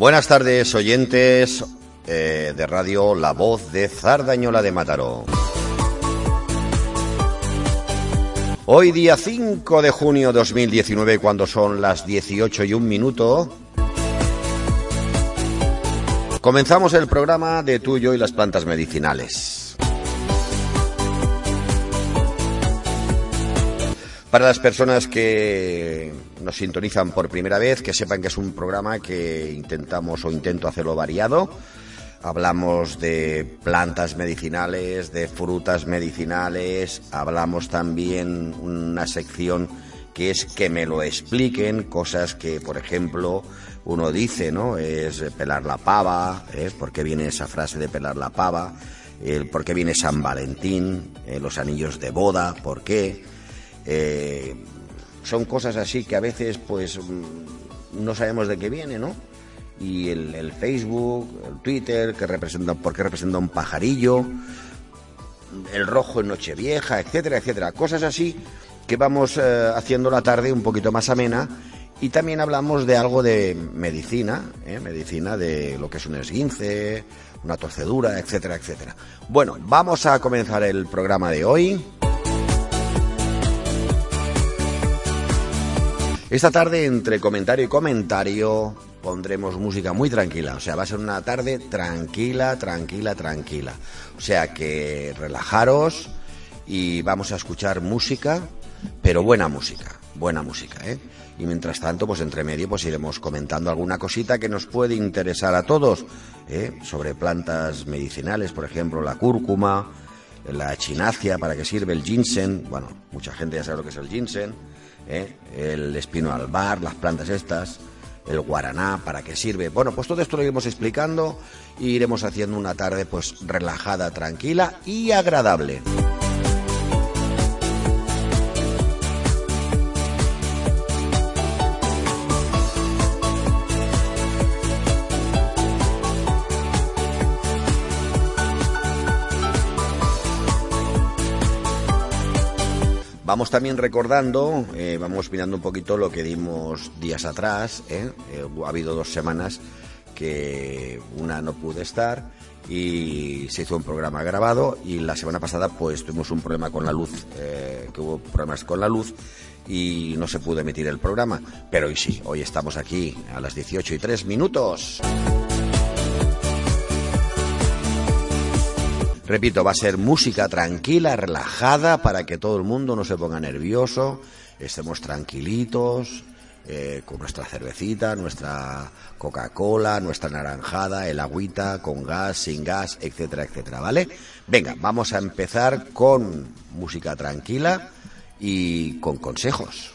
Buenas tardes, oyentes eh, de radio La Voz de Zardañola de Mataró. Hoy día 5 de junio de 2019, cuando son las 18 y un minuto, comenzamos el programa de Tuyo y las plantas medicinales. Para las personas que nos sintonizan por primera vez, que sepan que es un programa que intentamos o intento hacerlo variado. Hablamos de plantas medicinales, de frutas medicinales, hablamos también una sección que es que me lo expliquen, cosas que, por ejemplo, uno dice, ¿no? Es pelar la pava, ¿eh? ¿por qué viene esa frase de pelar la pava? El ¿Por qué viene San Valentín? ¿Eh? Los anillos de boda, ¿por qué? Eh, son cosas así que a veces pues mm, no sabemos de qué viene, ¿no? Y el, Facebook, el Twitter, que representa, porque representa un pajarillo, el rojo en Nochevieja, etcétera, etcétera. Cosas así que vamos eh, haciendo la tarde un poquito más amena. Y también hablamos de algo de medicina, ¿eh? medicina de lo que es un esguince, una torcedura, etcétera, etcétera. Bueno, vamos a comenzar el programa de hoy. Esta tarde, entre comentario y comentario, pondremos música muy tranquila. O sea, va a ser una tarde tranquila, tranquila, tranquila. O sea que relajaros y vamos a escuchar música, pero buena música, buena música, ¿eh? Y mientras tanto, pues entre medio, pues iremos comentando alguna cosita que nos puede interesar a todos, ¿eh? sobre plantas medicinales, por ejemplo, la cúrcuma, la chinacia, para qué sirve el ginseng. Bueno, mucha gente ya sabe lo que es el ginseng ¿eh? el espino albar, las plantas estas, el guaraná, para qué sirve. Bueno, pues todo esto lo iremos explicando y iremos haciendo una tarde pues relajada, tranquila y agradable. Vamos también recordando, eh, vamos mirando un poquito lo que dimos días atrás. ¿eh? Eh, ha habido dos semanas que una no pude estar y se hizo un programa grabado y la semana pasada pues tuvimos un problema con la luz, que hubo problemas con la luz y no se pudo emitir el programa. Pero hoy sí, hoy estamos aquí a las 18 y 3 minutos. Repito, va a ser música tranquila, relajada, para que todo el mundo no se ponga nervioso, estemos tranquilitos, eh, con nuestra cervecita, nuestra Coca-Cola, nuestra naranjada, el agüita, con gas, sin gas, etcétera, etcétera, ¿vale? Venga, vamos a empezar con música tranquila y con consejos.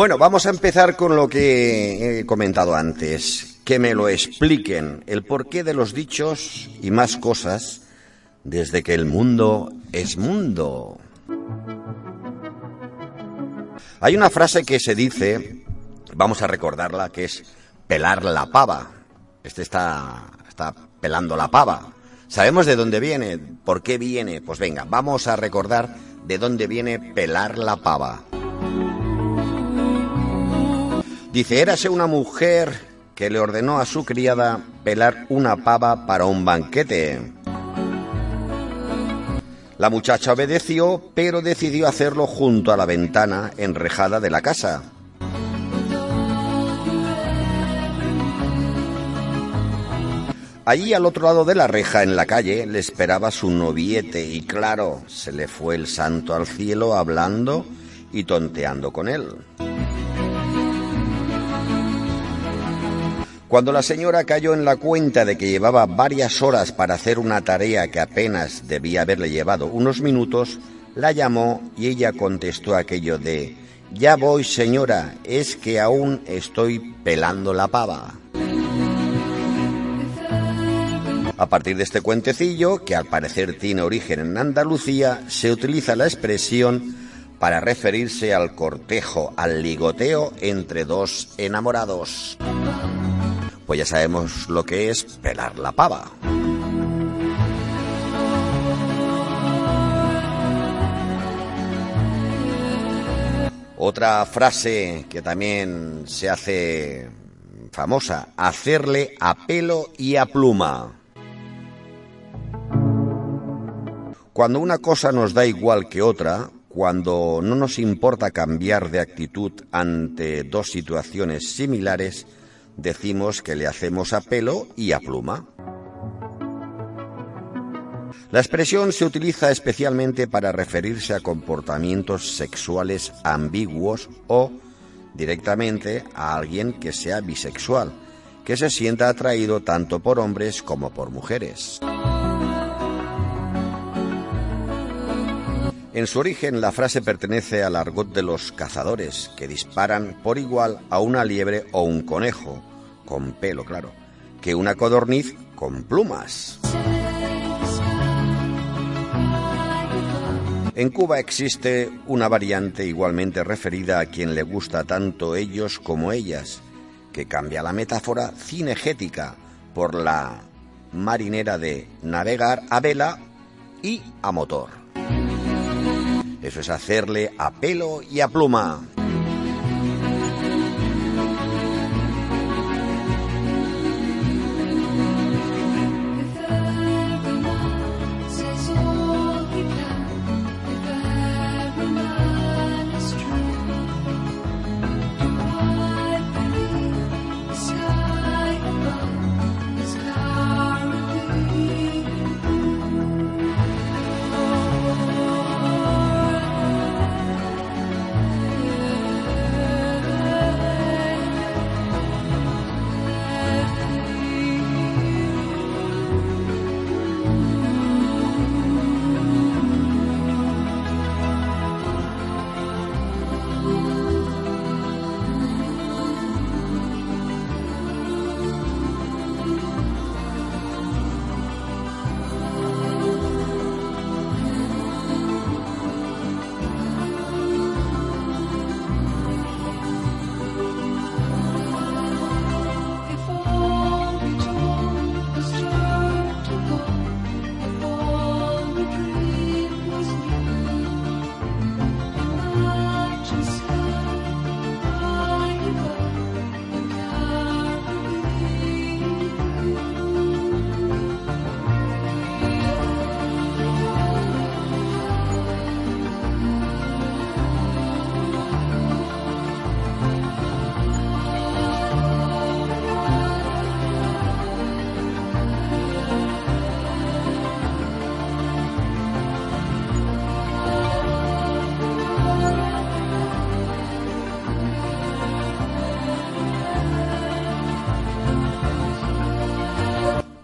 Bueno, vamos a empezar con lo que he comentado antes. Que me lo expliquen, el porqué de los dichos y más cosas desde que el mundo es mundo. Hay una frase que se dice, vamos a recordarla, que es pelar la pava. Este está, está pelando la pava. ¿Sabemos de dónde viene? ¿Por qué viene? Pues venga, vamos a recordar de dónde viene pelar la pava. Dice, érase una mujer que le ordenó a su criada pelar una pava para un banquete. La muchacha obedeció, pero decidió hacerlo junto a la ventana enrejada de la casa. Allí al otro lado de la reja, en la calle, le esperaba su noviete y claro, se le fue el santo al cielo hablando y tonteando con él. Cuando la señora cayó en la cuenta de que llevaba varias horas para hacer una tarea que apenas debía haberle llevado unos minutos, la llamó y ella contestó aquello de Ya voy, señora, es que aún estoy pelando la pava. A partir de este cuentecillo, que al parecer tiene origen en Andalucía, se utiliza la expresión para referirse al cortejo, al ligoteo entre dos enamorados pues ya sabemos lo que es pelar la pava. Otra frase que también se hace famosa, hacerle a pelo y a pluma. Cuando una cosa nos da igual que otra, cuando no nos importa cambiar de actitud ante dos situaciones similares, decimos que le hacemos a pelo y a pluma. La expresión se utiliza especialmente para referirse a comportamientos sexuales ambiguos o directamente a alguien que sea bisexual, que se sienta atraído tanto por hombres como por mujeres. En su origen la frase pertenece al argot de los cazadores, que disparan por igual a una liebre o un conejo, con pelo, claro, que una codorniz con plumas. En Cuba existe una variante igualmente referida a quien le gusta tanto ellos como ellas, que cambia la metáfora cinegética por la marinera de navegar a vela y a motor. Eso es hacerle a pelo y a pluma.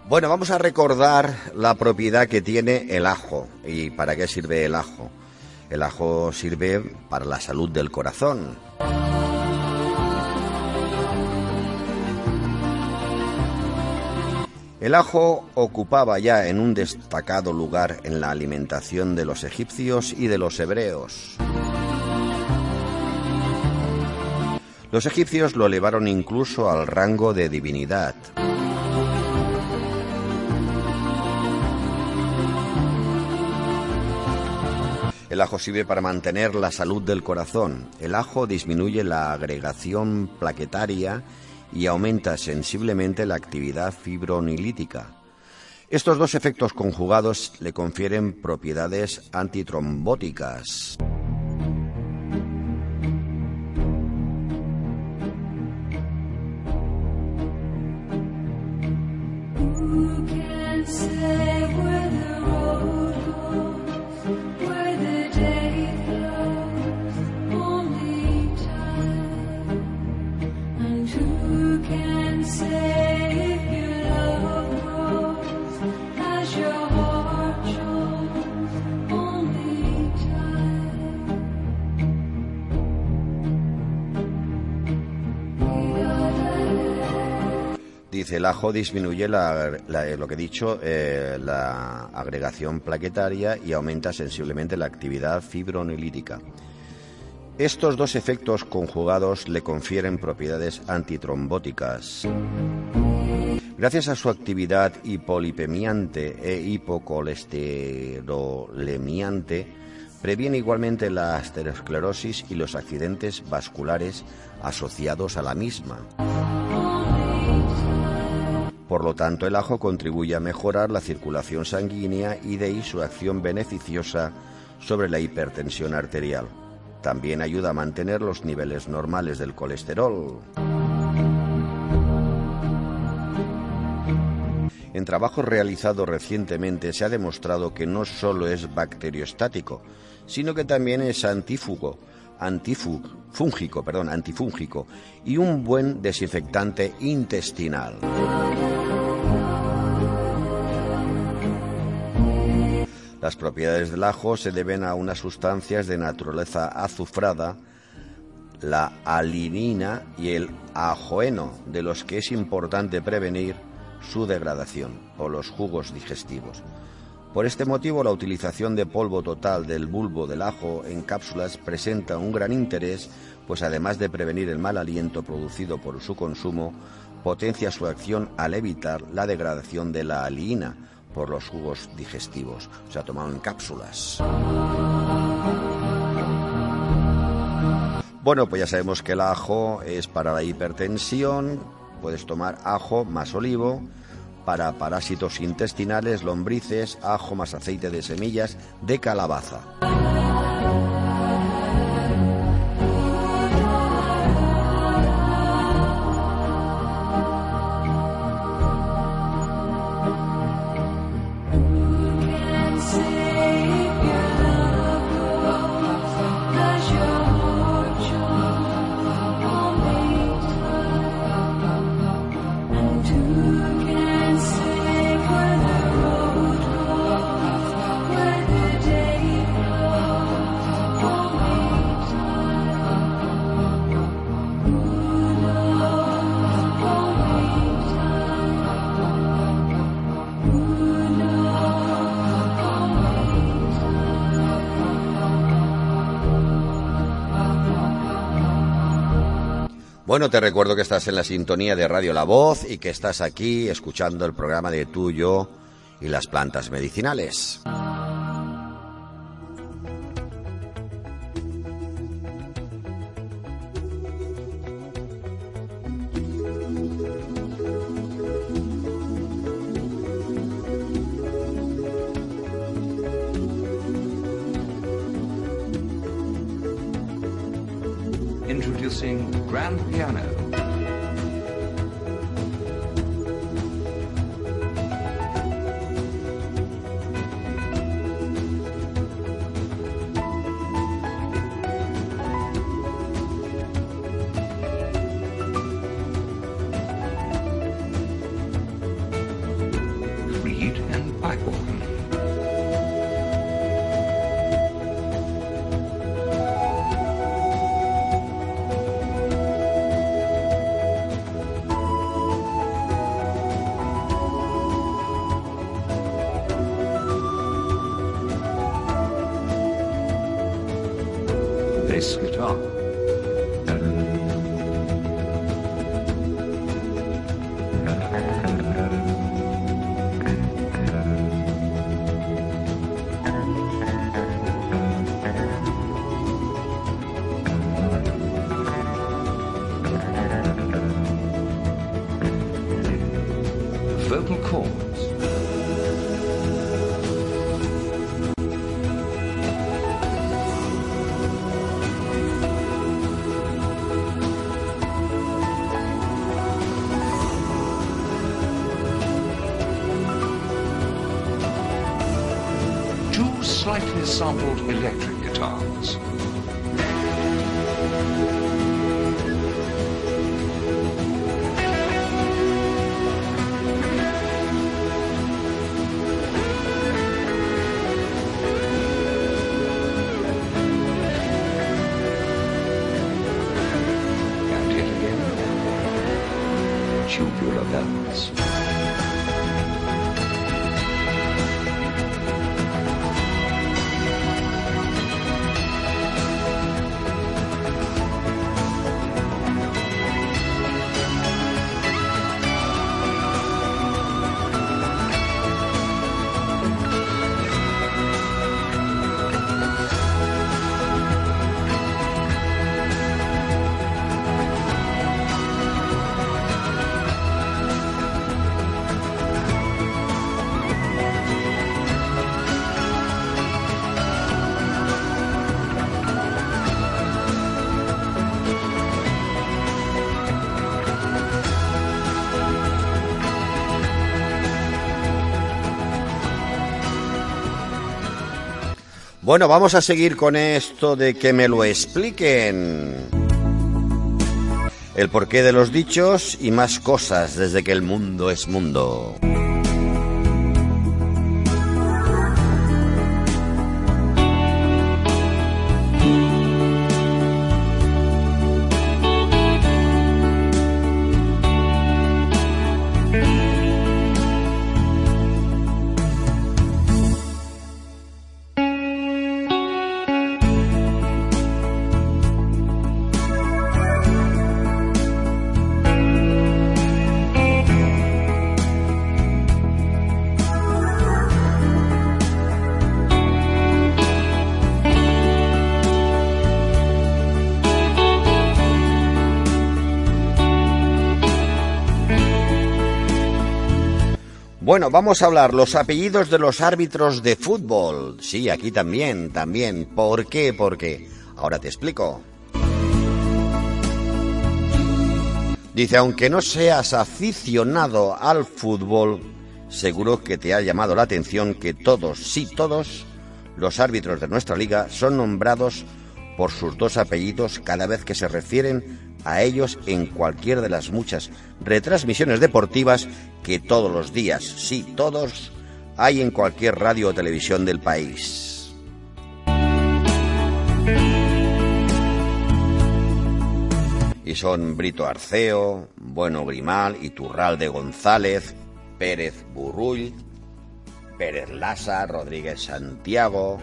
Bueno, vamos a recordar la propiedad que tiene el ajo y para qué sirve el ajo. El ajo sirve para la salud del corazón. El ajo ocupaba ya en un destacado lugar en la alimentación de los egipcios y de los hebreos. Los egipcios lo elevaron incluso al rango de divinidad. El ajo sirve para mantener la salud del corazón. El ajo disminuye la agregación plaquetaria y aumenta sensiblemente la actividad fibronilítica. Estos dos efectos conjugados le confieren propiedades antitrombóticas. El ajo disminuye lo que he dicho, eh, la agregación plaquetaria y aumenta sensiblemente la actividad fibronilítica. Estos dos efectos conjugados le confieren propiedades antitrombóticas. Gracias a su actividad hipolipemiante e hipocolesterolemiante, previene igualmente la aterosclerosis y los accidentes vasculares asociados a la misma. Por lo tanto, el ajo contribuye a mejorar la circulación sanguínea y de ahí su acción beneficiosa sobre la hipertensión arterial. También ayuda a mantener los niveles normales del colesterol. En trabajos realizados recientemente se ha demostrado que no solo es bacteriostático, sino que también es antífugo, antifúngico, perdón, antifúngico y un buen desinfectante intestinal. Las propiedades del ajo se deben a unas sustancias de naturaleza azufrada, la alinina y el ajoeno, de los que es importante prevenir su degradación o los jugos digestivos. Por este motivo, la utilización de polvo total del bulbo del ajo en cápsulas presenta un gran interés, pues además de prevenir el mal aliento producido por su consumo, potencia su acción al evitar la degradación de la alina, por los jugos digestivos, o sea, tomado en cápsulas. Bueno, pues ya sabemos que el ajo es para la hipertensión, puedes tomar ajo más olivo, para parásitos intestinales, lombrices, ajo más aceite de semillas de calabaza. Bueno, te recuerdo que estás en la sintonía de Radio La Voz y que estás aquí escuchando el programa de Tuyo y las plantas medicinales. grand piano. Vocal cords. Two slightly sampled electric Bueno, vamos a seguir con esto de que me lo expliquen. El porqué de los dichos y más cosas desde que el mundo es mundo. Vamos a hablar los apellidos de los árbitros de fútbol. Sí, aquí también, también. ¿Por qué? ¿Por qué? Ahora te explico. Dice, aunque no seas aficionado al fútbol, seguro que te ha llamado la atención que todos, sí todos, los árbitros de nuestra liga son nombrados por sus dos apellidos cada vez que se refieren a ellos en cualquier de las muchas retransmisiones deportivas que todos los días, sí todos, hay en cualquier radio o televisión del país. Y son Brito Arceo, Bueno Grimal, Iturralde González, Pérez Burrull, Pérez Lasa, Rodríguez Santiago,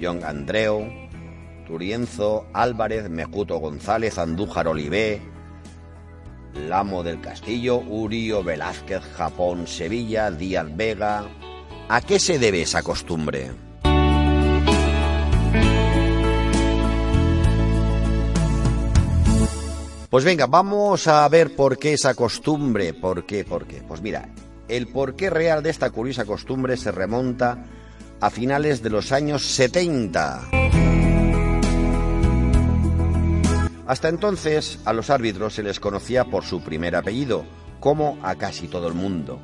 John Andreu, Turienzo, Álvarez, Mejuto González, Andújar Olivé, Lamo del Castillo, Urio, Velázquez, Japón, Sevilla, Díaz Vega. ¿A qué se debe esa costumbre? Pues venga, vamos a ver por qué esa costumbre, por qué, por qué. Pues mira, el porqué real de esta curiosa costumbre se remonta a finales de los años 70. Hasta entonces a los árbitros se les conocía por su primer apellido, como a casi todo el mundo.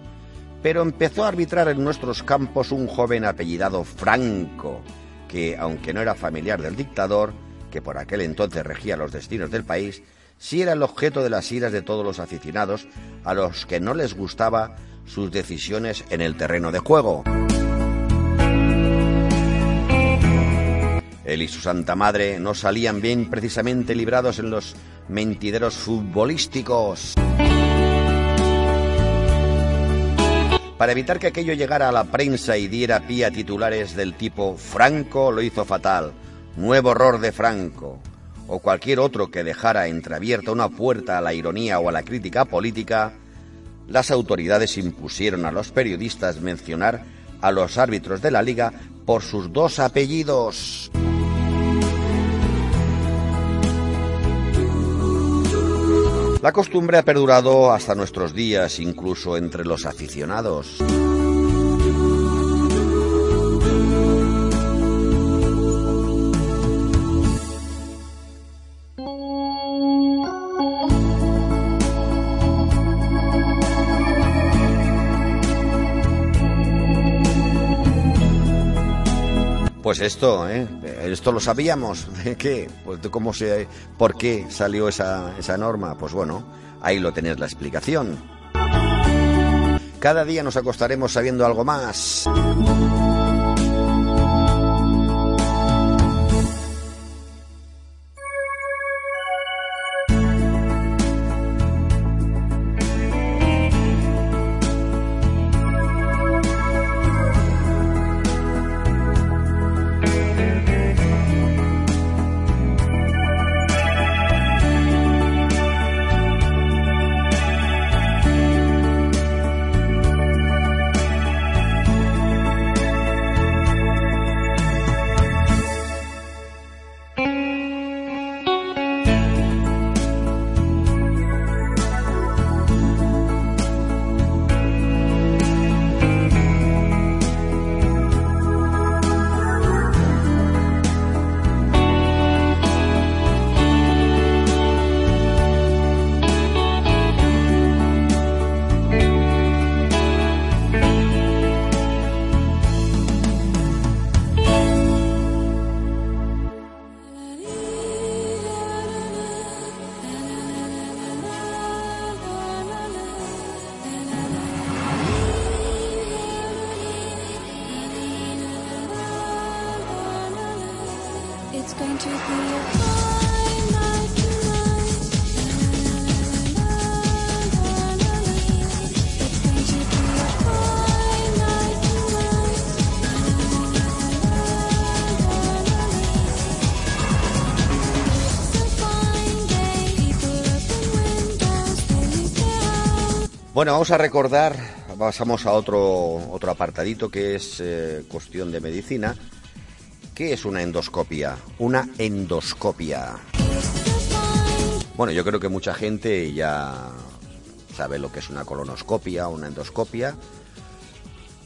Pero empezó a arbitrar en nuestros campos un joven apellidado Franco, que, aunque no era familiar del dictador, que por aquel entonces regía los destinos del país, sí era el objeto de las iras de todos los aficionados a los que no les gustaba sus decisiones en el terreno de juego. Él y su santa madre no salían bien precisamente librados en los mentideros futbolísticos. Para evitar que aquello llegara a la prensa y diera pie a titulares del tipo Franco lo hizo fatal, nuevo error de Franco, o cualquier otro que dejara entreabierta una puerta a la ironía o a la crítica política, las autoridades impusieron a los periodistas mencionar a los árbitros de la liga por sus dos apellidos. La costumbre ha perdurado hasta nuestros días, incluso entre los aficionados. Pues esto, ¿eh? Esto lo sabíamos. ¿Qué? Pues cómo se, ¿Por qué salió esa, esa norma? Pues bueno, ahí lo tenéis la explicación. Cada día nos acostaremos sabiendo algo más. Bueno, vamos a recordar, pasamos a otro, otro apartadito que es eh, cuestión de medicina. ¿Qué es una endoscopia? Una endoscopia. Bueno, yo creo que mucha gente ya sabe lo que es una colonoscopia una endoscopia.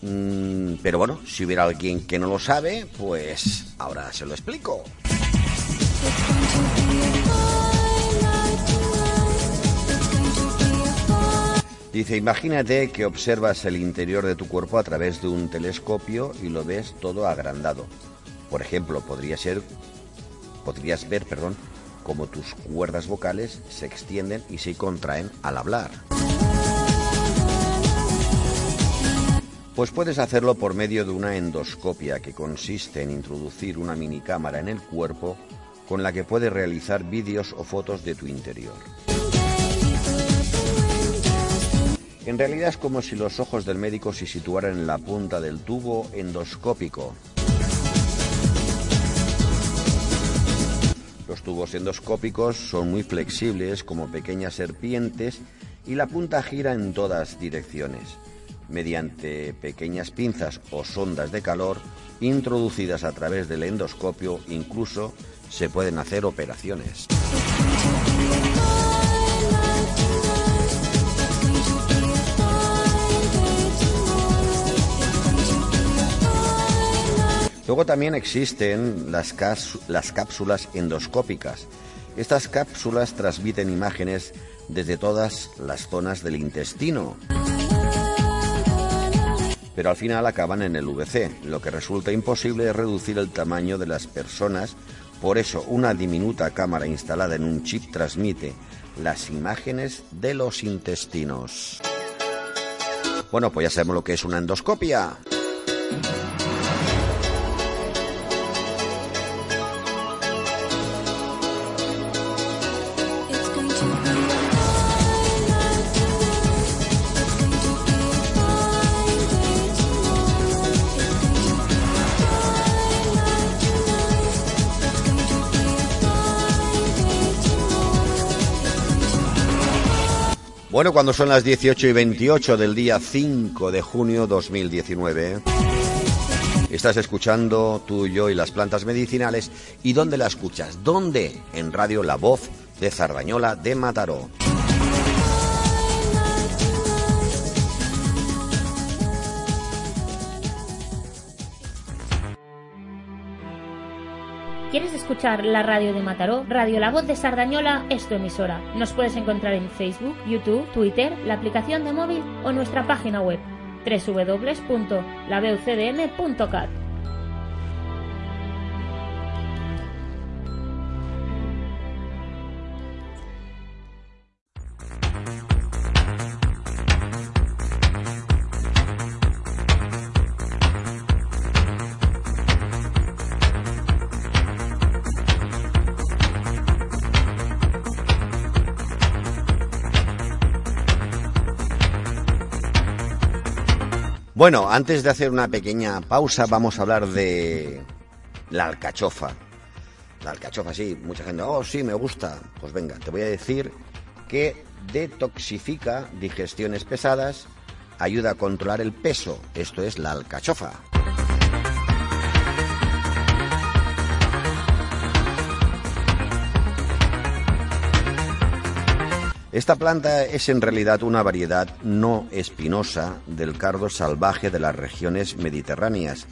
Mm, pero bueno, si hubiera alguien que no lo sabe, pues ahora se lo explico. Dice, imagínate que observas el interior de tu cuerpo a través de un telescopio y lo ves todo agrandado. Por ejemplo, podría ser, podrías ver, perdón, cómo tus cuerdas vocales se extienden y se contraen al hablar. Pues puedes hacerlo por medio de una endoscopia que consiste en introducir una mini cámara en el cuerpo con la que puedes realizar vídeos o fotos de tu interior. En realidad es como si los ojos del médico se situaran en la punta del tubo endoscópico. Los tubos endoscópicos son muy flexibles como pequeñas serpientes y la punta gira en todas direcciones. Mediante pequeñas pinzas o sondas de calor introducidas a través del endoscopio incluso se pueden hacer operaciones. Luego también existen las, cápsulas endoscópicas. Estas cápsulas transmiten imágenes desde todas las zonas del intestino, pero al final acaban en el VC. Lo que resulta imposible es reducir el tamaño de las personas, por eso una diminuta cámara instalada en un chip transmite las imágenes de los intestinos. Bueno, pues ya sabemos lo que es una endoscopia. Bueno, cuando son las 18 y 28 del día 5 de junio 2019, estás escuchando tú, yo y las plantas medicinales. ¿Y dónde la escuchas? ¿Dónde? En Radio La Voz de Zardañola de Mataró. ¿Quieres escuchar la radio de Mataró? Radio La Voz de Sardañola es tu emisora. Nos puedes encontrar en Facebook, YouTube, Twitter, la aplicación de móvil o nuestra página web www.labeucdm.cat. Bueno, antes de hacer una pequeña pausa, vamos a hablar de la alcachofa. La alcachofa, sí, mucha gente, oh, sí, me gusta. Pues venga, te voy a decir que detoxifica digestiones pesadas, ayuda a controlar el peso. Esto es la alcachofa. Esta planta es en realidad una variedad no espinosa del cardo salvaje de las regiones mediterráneas.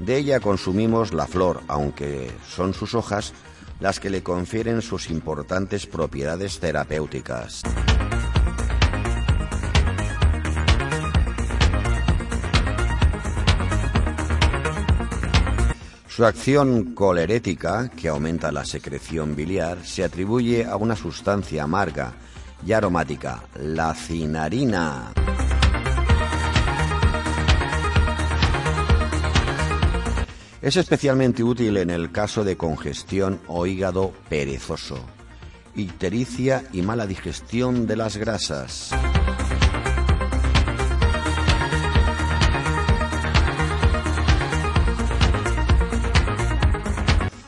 De ella consumimos la flor, aunque son sus hojas las que le confieren sus importantes propiedades terapéuticas. Su acción colerética, que aumenta la secreción biliar, se atribuye a una sustancia amarga y aromática, la cinarina. Es especialmente útil en el caso de congestión o hígado perezoso, ictericia y mala digestión de las grasas.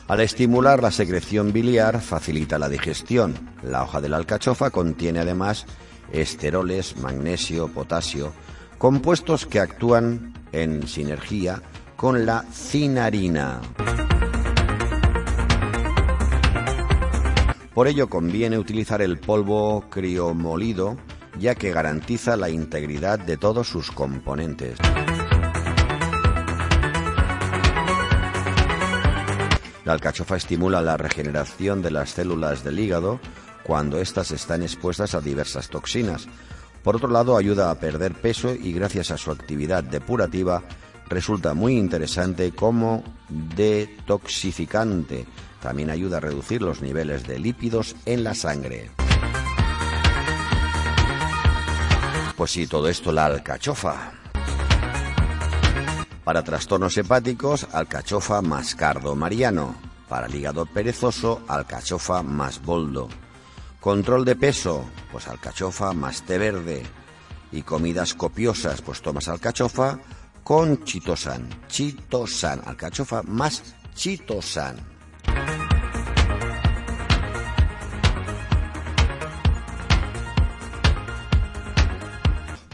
Al estimular la secreción biliar facilita la digestión. La hoja de la alcachofa contiene además esteroles, magnesio, potasio, compuestos que actúan en sinergia con la cinarina. Por ello conviene utilizar el polvo criomolido ya que garantiza la integridad de todos sus componentes. La alcachofa estimula la regeneración de las células del hígado cuando éstas están expuestas a diversas toxinas. Por otro lado, ayuda a perder peso y gracias a su actividad depurativa resulta muy interesante como detoxificante. También ayuda a reducir los niveles de lípidos en la sangre. Pues sí, todo esto la alcachofa. Para trastornos hepáticos, alcachofa más cardo mariano. Para el hígado perezoso, alcachofa más boldo. Control de peso, pues alcachofa más té verde. Y comidas copiosas, pues tomas alcachofa con chitosan. Chitosan, alcachofa más chitosan.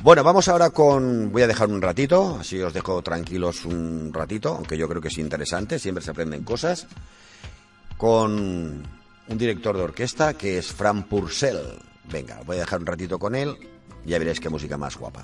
Bueno, vamos ahora con... Voy a dejar un ratito, así os dejo tranquilos un ratito, aunque yo creo que es interesante, siempre se aprenden cosas, con un director de orquesta que es Fran Purcell. Venga, voy a dejar un ratito con él, ya veréis qué música más guapa.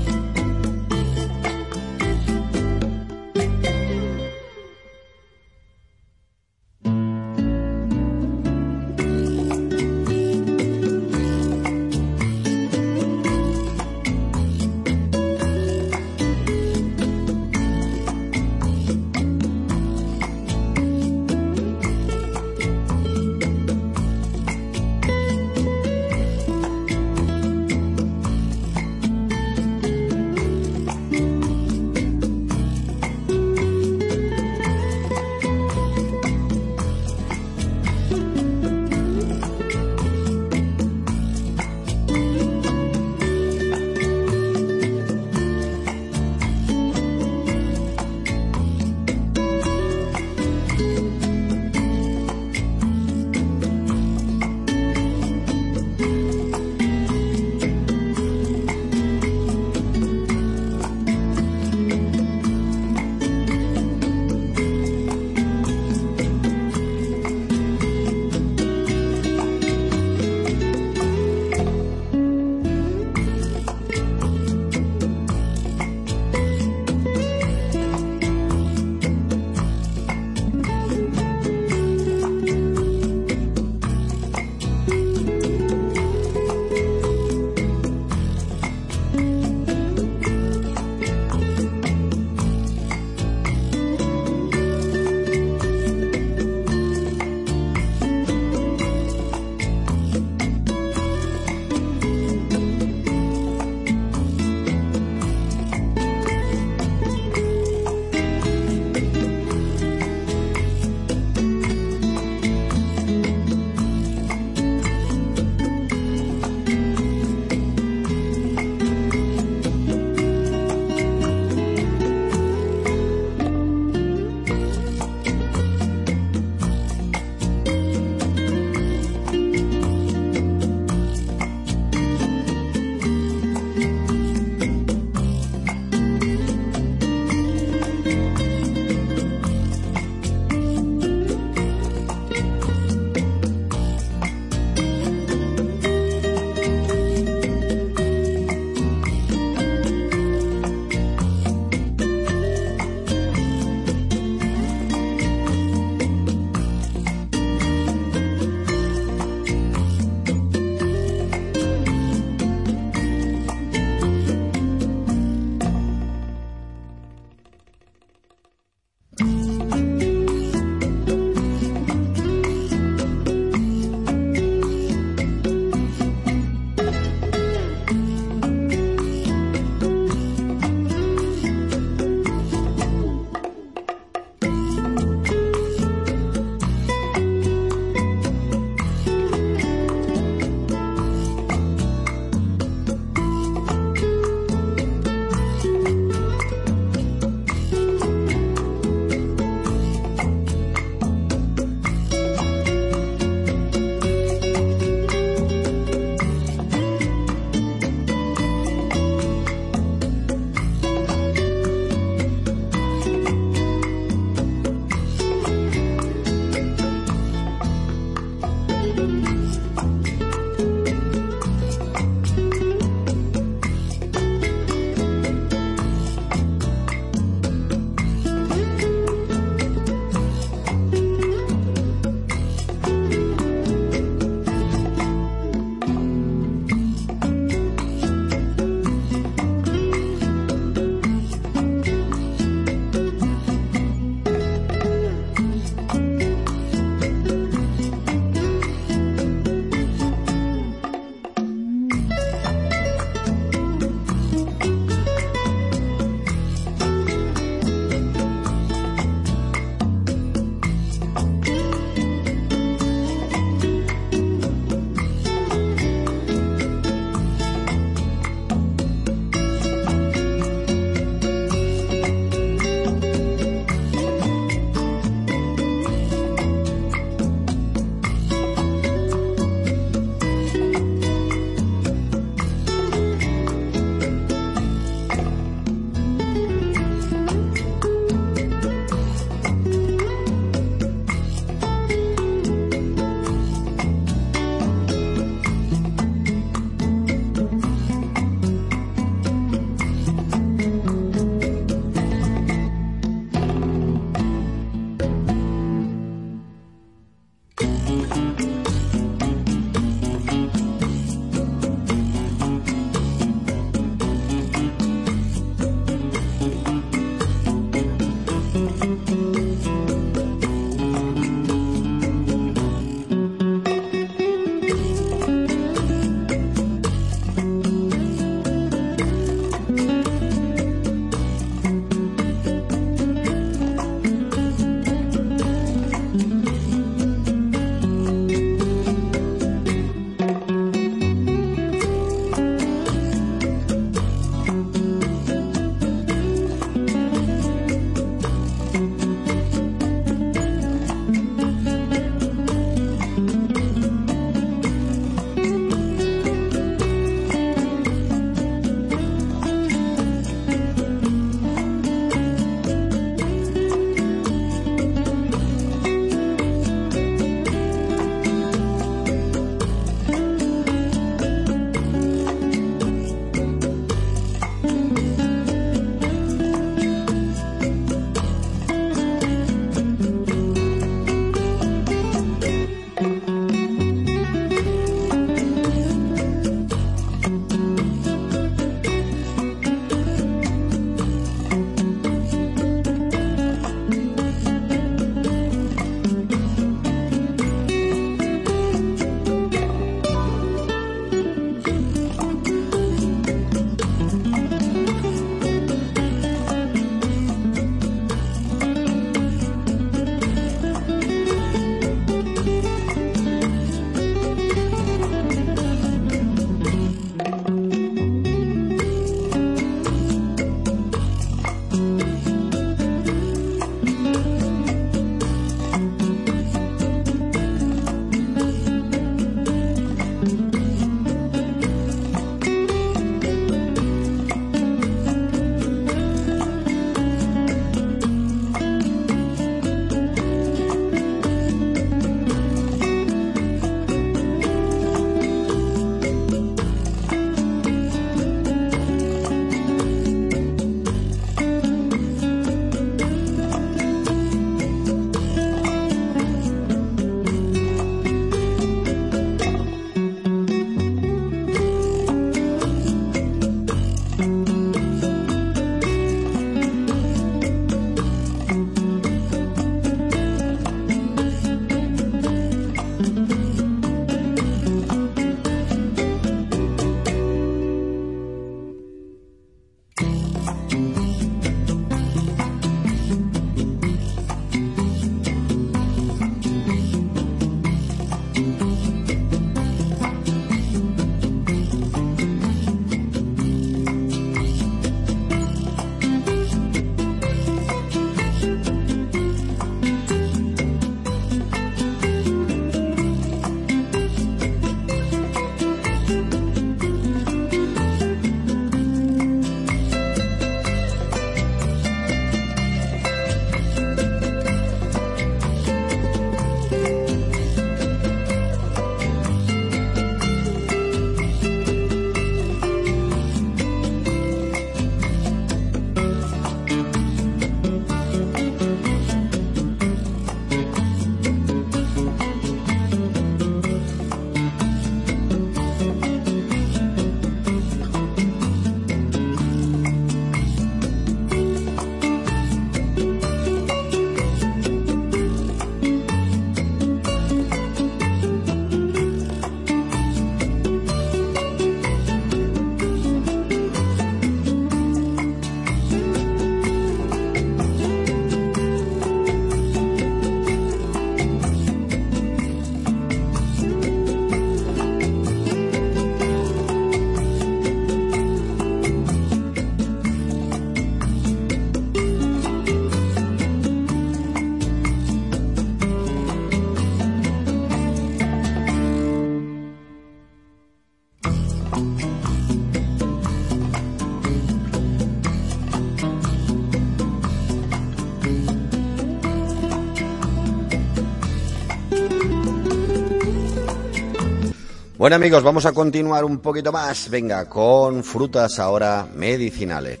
Bueno amigos, vamos a continuar un poquito más, venga, con frutas ahora medicinales.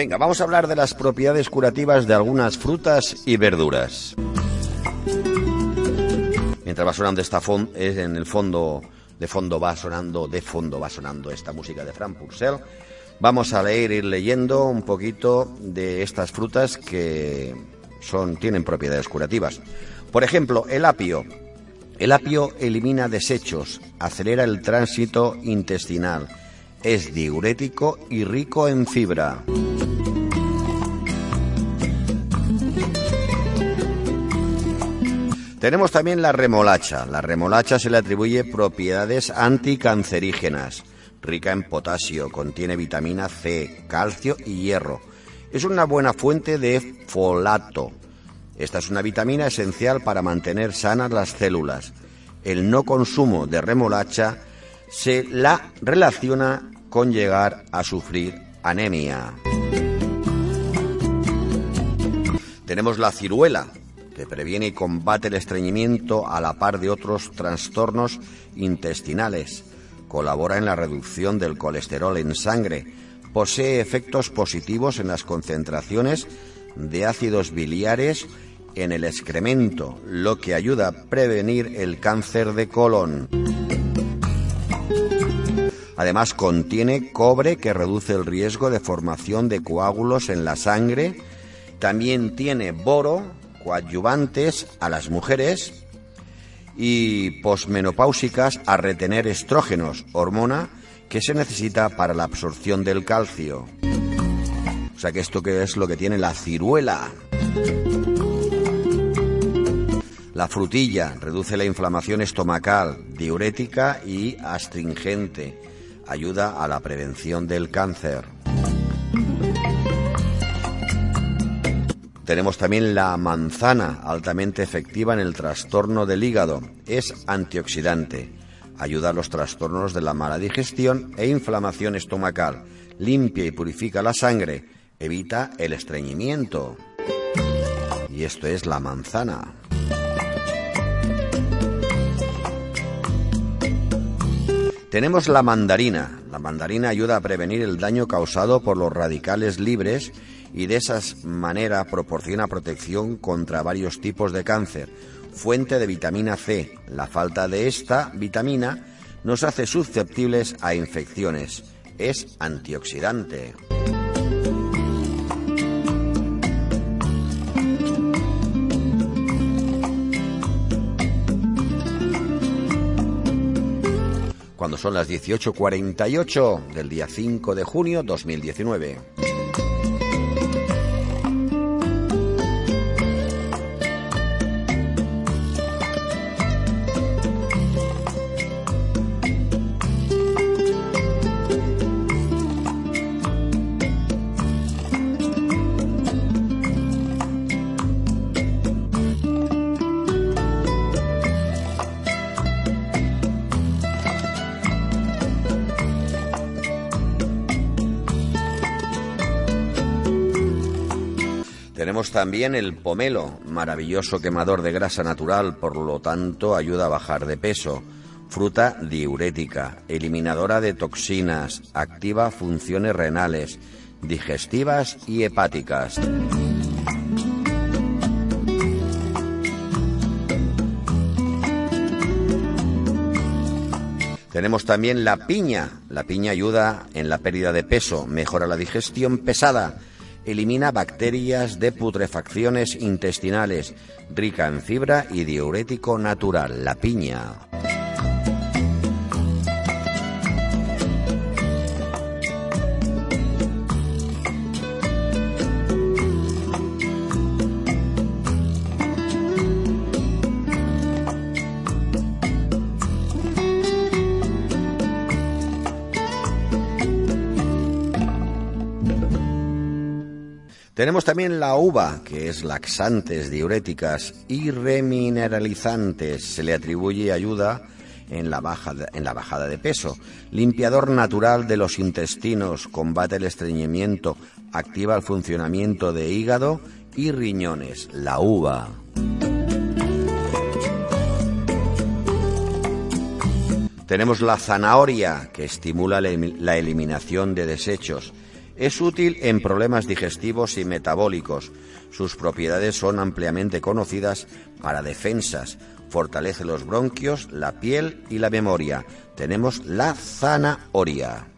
Venga, vamos a hablar de las propiedades curativas de algunas frutas y verduras. Mientras va sonando esta en el fondo, de fondo va sonando, de fondo va sonando esta música de Fran Purcell. Vamos a leer, ir leyendo un poquito de estas frutas que son, tienen propiedades curativas. Por ejemplo, el apio. El apio elimina desechos, acelera el tránsito intestinal, es diurético y rico en fibra. Tenemos también la remolacha. La remolacha se le atribuye propiedades anticancerígenas, rica en potasio, contiene vitamina C, calcio y hierro. Es una buena fuente de folato. Esta es una vitamina esencial para mantener sanas las células. El no consumo de remolacha se la relaciona con llegar a sufrir anemia. Tenemos la ciruela, que previene y combate el estreñimiento a la par de otros trastornos intestinales. Colabora en la reducción del colesterol en sangre. Posee efectos positivos en las concentraciones de ácidos biliares en el excremento, lo que ayuda a prevenir el cáncer de colon. Además contiene cobre que reduce el riesgo de formación de coágulos en la sangre. También tiene boro, coadyuvantes a las mujeres y posmenopáusicas a retener estrógenos, hormona que se necesita para la absorción del calcio. O sea que esto que es lo que tiene la ciruela. La frutilla reduce la inflamación estomacal, diurética y astringente. Ayuda a la prevención del cáncer. Tenemos también la manzana, altamente efectiva en el trastorno del hígado. Es antioxidante. Ayuda a los trastornos de la mala digestión e inflamación estomacal. Limpia y purifica la sangre. Evita el estreñimiento. Y esto es la manzana. Tenemos la mandarina. La mandarina ayuda a prevenir el daño causado por los radicales libres y de esa manera proporciona protección contra varios tipos de cáncer. Fuente de vitamina C. La falta de esta vitamina nos hace susceptibles a infecciones. Es antioxidante. cuando son las 18.48 del día 5 de junio 2019. También el pomelo, maravilloso quemador de grasa natural, por lo tanto ayuda a bajar de peso. Fruta diurética, eliminadora de toxinas, activa funciones renales, digestivas y hepáticas. Tenemos también la piña. La piña ayuda en la pérdida de peso, mejora la digestión pesada, elimina bacterias de putrefacciones intestinales, rica en fibra y diurético natural. La piña. Tenemos también la uva, que es laxantes, diuréticas y remineralizantes. Se le atribuye ayuda en la, baja, en la bajada de peso. Limpiador natural de los intestinos, combate el estreñimiento, activa el funcionamiento de hígado y riñones. La uva. Tenemos la zanahoria, que estimula la elim- la eliminación de desechos. Es útil en problemas digestivos y metabólicos. Sus propiedades son ampliamente conocidas para defensas. Fortalece los bronquios, la piel y la memoria. Tenemos la zanahoria.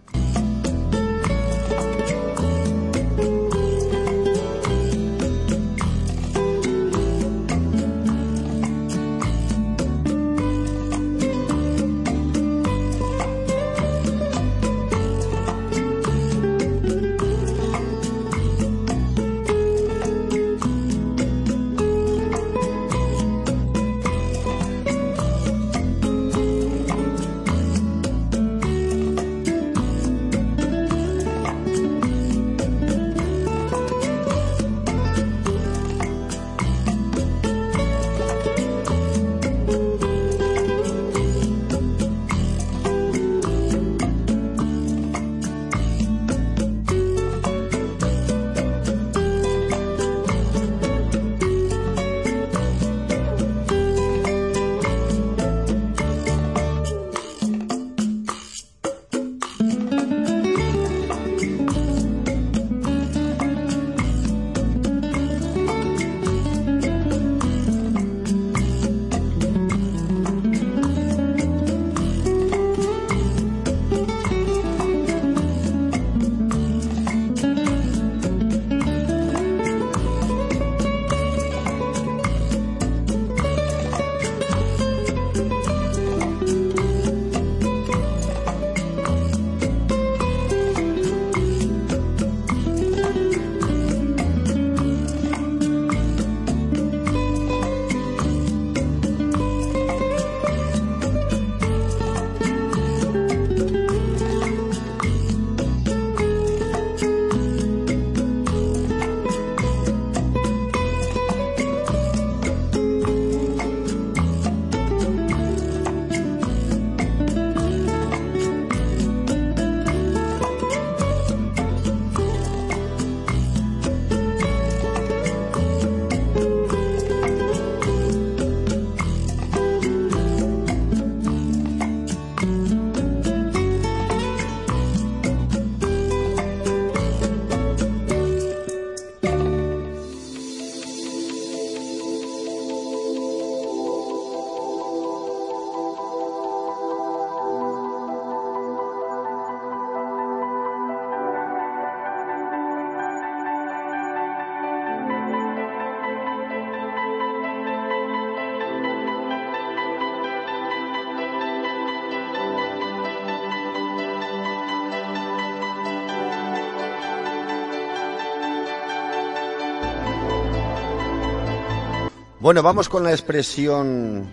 Bueno, vamos con la expresión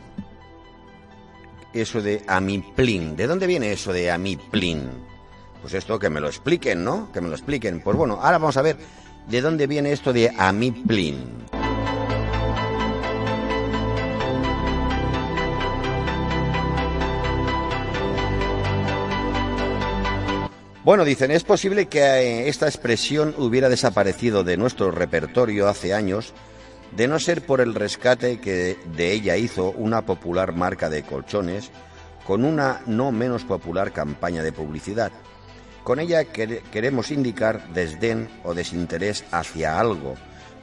eso de amiplin. ¿De dónde viene eso de amiplin? Pues esto que me lo expliquen, ¿no? Que me lo expliquen. Pues bueno, ahora vamos a ver de dónde viene esto de amiplin. Bueno, dicen, es posible que eh, esta expresión hubiera desaparecido de nuestro repertorio hace años, de no ser por el rescate que de ella hizo una popular marca de colchones con una no menos popular campaña de publicidad. Con ella quere- queremos indicar desdén o desinterés hacia algo,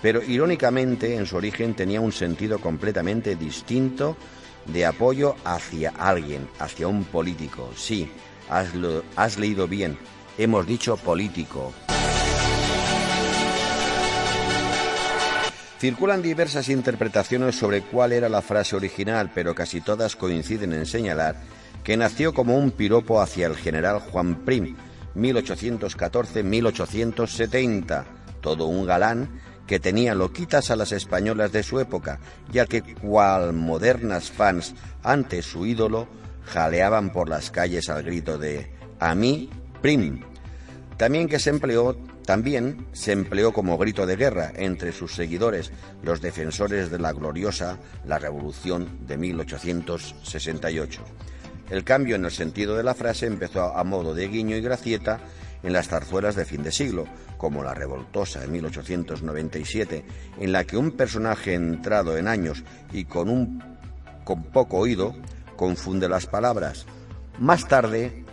pero irónicamente en su origen tenía un sentido completamente distinto de apoyo hacia alguien, hacia un político. Sí, has, has leído bien, hemos dicho político. Circulan diversas interpretaciones sobre cuál era la frase original, pero casi todas coinciden en señalar que nació como un piropo hacia el general Juan Prim, 1814-1870, todo un galán que tenía loquitas a las españolas de su época, ya que cual modernas fans ante su ídolo jaleaban por las calles al grito de a mí, Prim. También que se empleó También se empleó como grito de guerra entre sus seguidores, los defensores de la gloriosa la Revolución de 1868. El cambio en el sentido de la frase empezó a modo de guiño y gracieta en las zarzuelas de fin de siglo, como la revoltosa de 1897, en la que un personaje entrado en años y con un con poco oído confunde las palabras. Más tarde,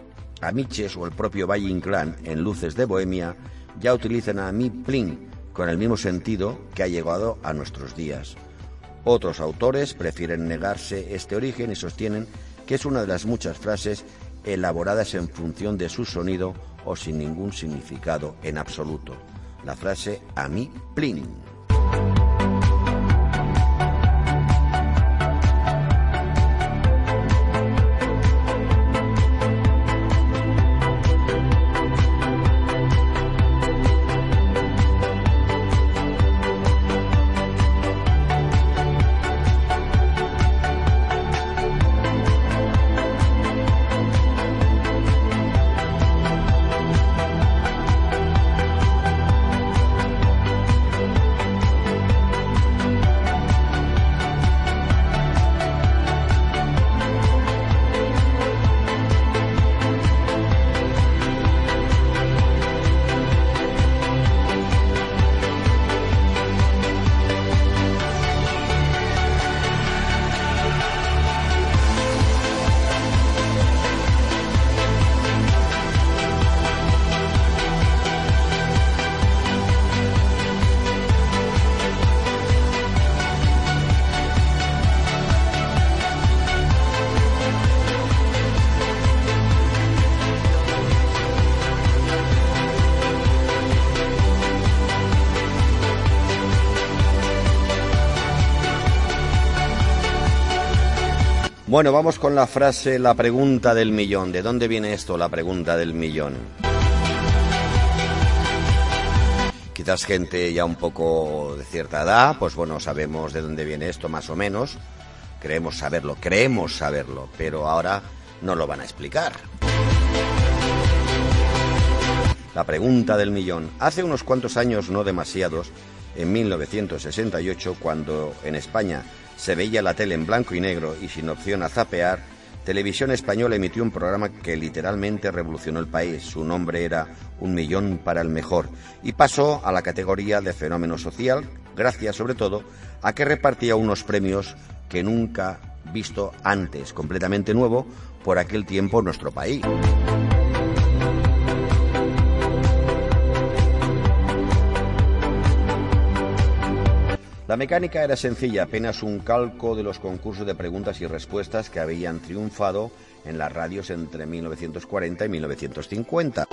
Amiches o el propio Valle Inclán en Luces de Bohemia ya utilizan a mi plin con el mismo sentido que ha llegado a nuestros días. Otros autores prefieren negarse este origen y sostienen que es una de las muchas frases elaboradas en función de su sonido o sin ningún significado en absoluto. La frase a mí plin. Bueno, vamos con la frase, la pregunta del millón. ¿De dónde viene esto, la pregunta del millón? Quizás gente ya un poco de cierta edad, pues bueno, sabemos de dónde viene esto más o menos. Creemos saberlo, creemos saberlo, pero ahora no lo van a explicar. La pregunta del millón. Hace unos cuantos años, no demasiados, en 1968, cuando en España se veía la tele en blanco y negro y sin opción a zapear, Televisión Española emitió un programa que literalmente revolucionó el país. Su nombre era Un Millón para el Mejor y pasó a la categoría de fenómeno social, gracias sobre todo a que repartía unos premios que nunca visto antes, completamente nuevo por aquel tiempo nuestro país. La mecánica era sencilla, apenas un calco de los concursos de preguntas y respuestas que habían triunfado en las radios entre 1940 y 1950.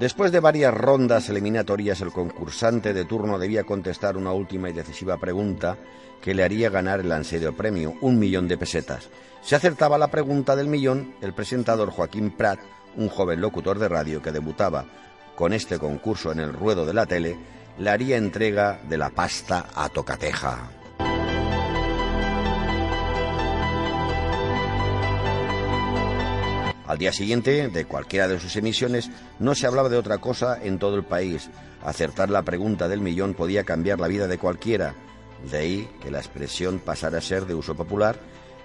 Después de varias rondas eliminatorias, el concursante de turno debía contestar una última y decisiva pregunta que le haría ganar el ansiado premio, un millón de pesetas. Si acertaba la pregunta del millón, el presentador Joaquín Prat, un joven locutor de radio que debutaba con este concurso en el ruedo de la tele, le haría entrega de la pasta a tocateja. Al día siguiente, de cualquiera de sus emisiones, no se hablaba de otra cosa en todo el país. Acertar la pregunta del millón podía cambiar la vida de cualquiera. De ahí que la expresión pasara a ser de uso popular,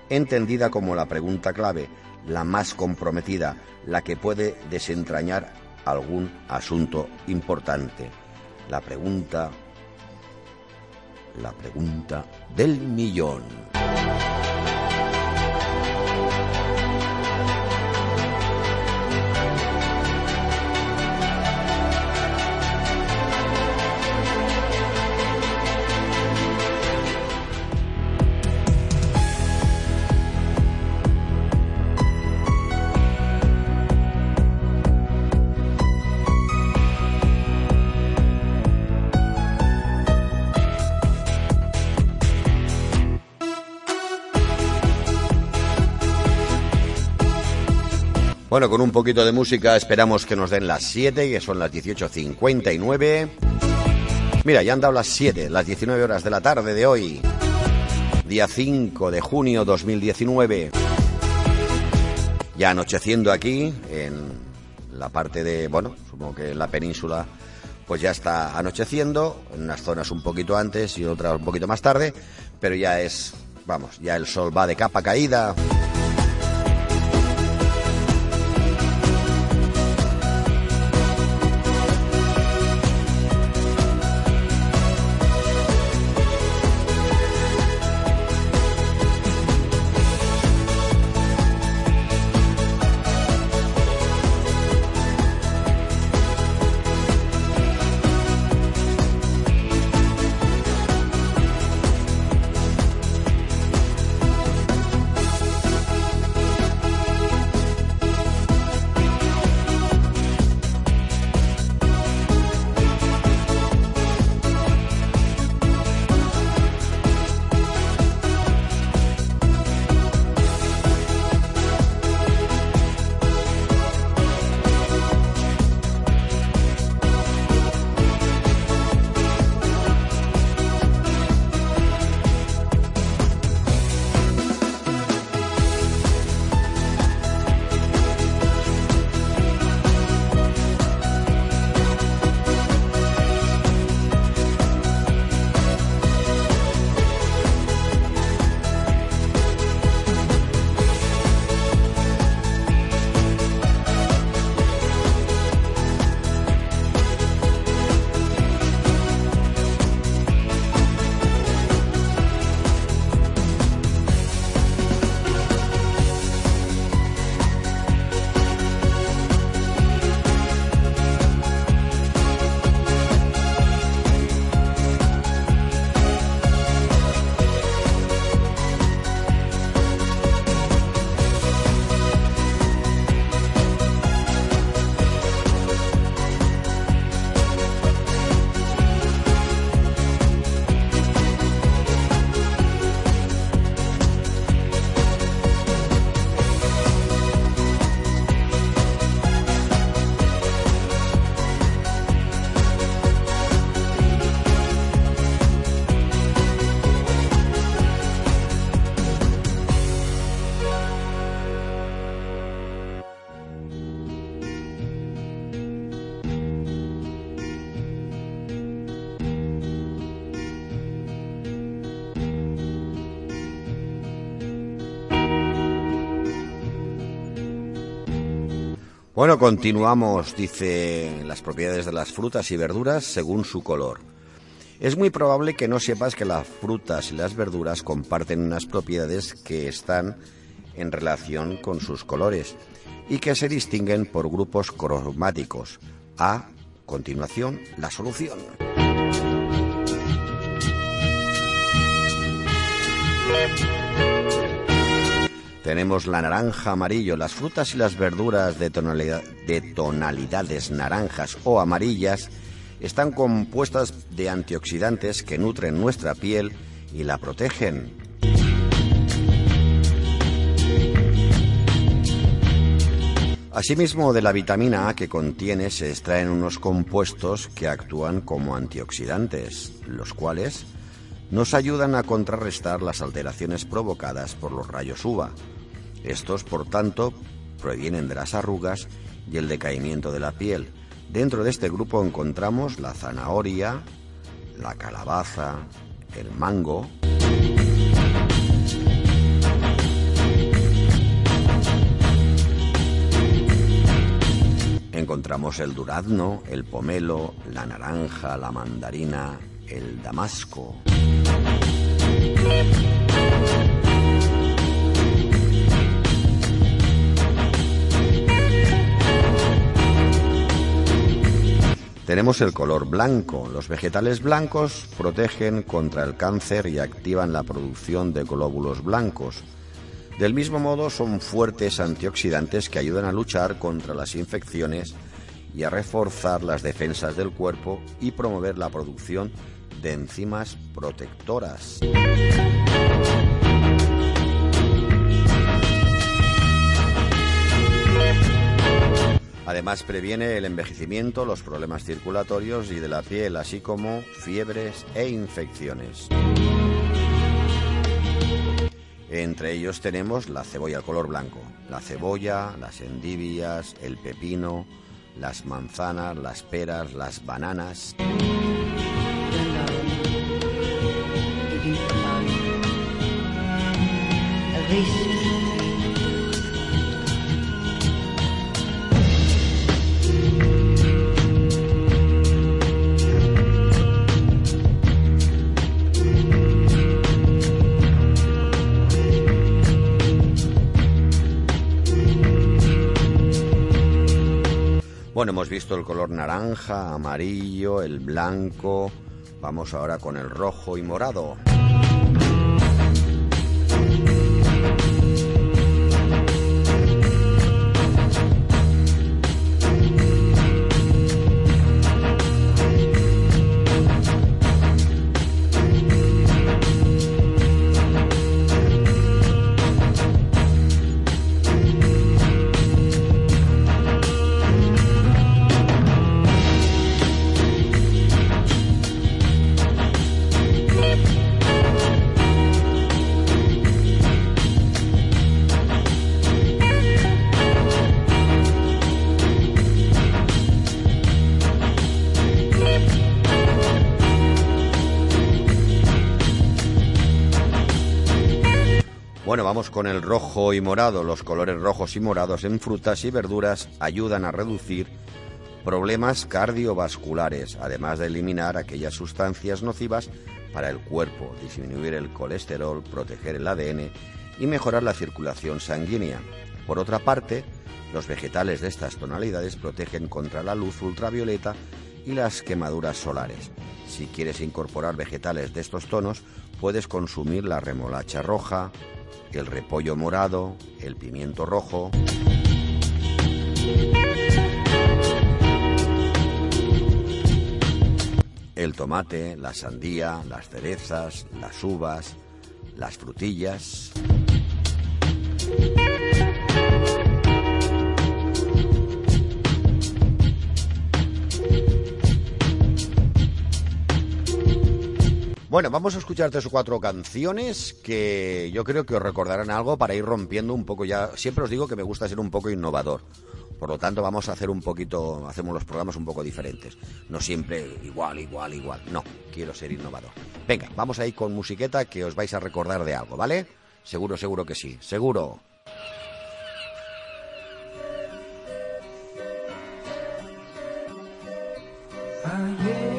entendida como la pregunta clave, la más comprometida, la que puede desentrañar algún asunto importante. La pregunta... La pregunta del millón. Bueno, con un poquito de música esperamos que nos den las 7, que son las 18.59. Mira, ya han dado las 7, las 19 horas de la tarde de hoy. día 5 de junio 2019. Ya anocheciendo aquí, en la parte de, bueno, supongo que en la península, pues ya está anocheciendo, en unas zonas un poquito antes y otras un poquito más tarde, pero ya es, vamos, ya el sol va de capa caída. Bueno, continuamos, dice las propiedades de las frutas y verduras según su color. Es muy probable que no sepas que las frutas y las verduras comparten unas propiedades que están en relación con sus colores y que se distinguen por grupos cromáticos. A continuación, la solución. Tenemos la naranja amarillo, las frutas y las verduras de, tonalidad- de tonalidades naranjas o amarillas están compuestas de antioxidantes que nutren nuestra piel y la protegen. Asimismo, de la vitamina A que contiene se extraen unos compuestos que actúan como antioxidantes, los cuales nos ayudan a contrarrestar las alteraciones provocadas por los rayos UVA. Estos, por tanto, provienen de las arrugas y el decaimiento de la piel. Dentro de este grupo encontramos la zanahoria, la calabaza, el mango, Encontramos el durazno, el pomelo, la naranja, la mandarina, el damasco. Tenemos el color blanco. Los vegetales blancos protegen contra el cáncer y activan la producción de glóbulos blancos. Del mismo modo, son fuertes antioxidantes que ayudan a luchar contra las infecciones y a reforzar las defensas del cuerpo y promover la producción de enzimas protectoras. Además previene el envejecimiento, los problemas circulatorios y de la piel, así como fiebres e infecciones. Entre ellos tenemos la cebolla color blanco, la cebolla, las endivias, el pepino, las manzanas, las peras, las bananas. Bueno, hemos visto el color naranja, amarillo, el blanco. Vamos ahora con el rojo y morado. Vamos con el rojo y morado. Los colores rojos y morados en frutas y verduras ayudan a reducir problemas cardiovasculares, además de eliminar aquellas sustancias nocivas para el cuerpo, disminuir el colesterol, proteger el ADN y mejorar la circulación sanguínea. Por otra parte, los vegetales de estas tonalidades protegen contra la luz ultravioleta y las quemaduras solares. Si quieres incorporar vegetales de estos tonos, puedes consumir la remolacha roja, el repollo morado, el pimiento rojo. El tomate, la sandía, las cerezas, las uvas, las frutillas. Bueno, vamos a escuchar tres o cuatro canciones que yo creo que os recordarán algo para ir rompiendo un poco ya. Siempre os digo que me gusta ser un poco innovador. Por lo tanto, vamos a hacer un poquito, hacemos los programas un poco diferentes. No siempre igual, igual, igual. No, quiero ser innovador. Venga, vamos ahí con musiqueta que os vais a recordar de algo, ¿vale? Seguro, seguro que sí. Seguro. Ayer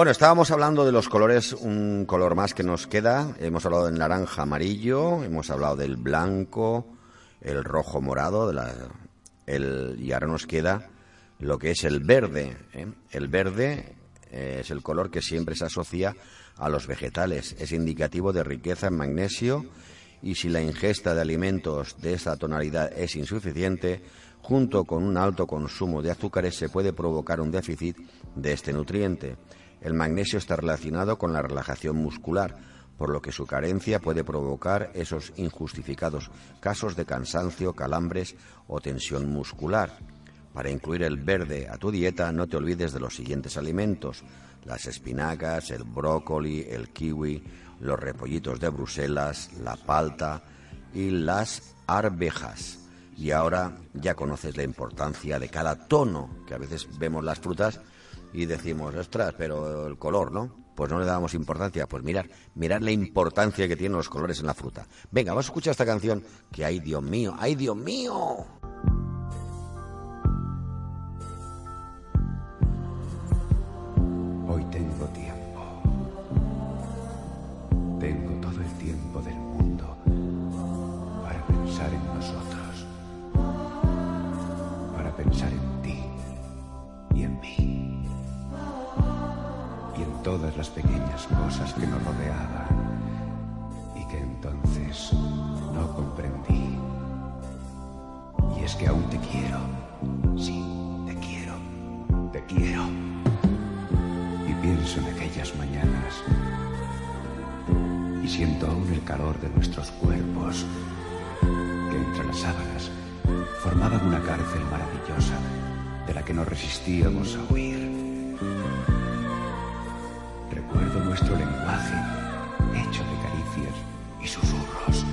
Bueno, estábamos hablando de los colores, un color más que nos queda. Hemos hablado del naranja amarillo, hemos hablado del blanco, el rojo morado, de la- el, y ahora nos queda lo que es el verde. ¿eh? El verde eh, es el color que siempre se asocia a los vegetales. Es indicativo de riqueza en magnesio y si la ingesta de alimentos de esta tonalidad es insuficiente, junto con un alto consumo de azúcares se puede provocar un déficit de este nutriente. El magnesio está relacionado con la relajación muscular, por lo que su carencia puede provocar esos injustificados casos de cansancio, calambres o tensión muscular. Para incluir el verde a tu dieta, no te olvides de los siguientes alimentos: las espinacas, el brócoli, el kiwi, los repollitos de Bruselas, la palta y las arvejas. Y ahora ya conoces la importancia de cada tono, que a veces vemos las frutas y decimos, ostras, pero el color, ¿no? Pues no le damos importancia. Pues mirar, mirar la importancia que tienen los colores en la fruta. Venga, vamos a escuchar esta canción que, ay Dios mío, ay Dios mío. Todas las pequeñas cosas que nos rodeaban y que entonces no comprendí. Y es que aún te quiero, sí, te quiero, te quiero y pienso en aquellas mañanas y siento aún el calor de nuestros cuerpos que entre las sábanas formaban una cárcel maravillosa de la que no resistíamos a huir. Nuestro lenguaje hecho de caricias y susurros.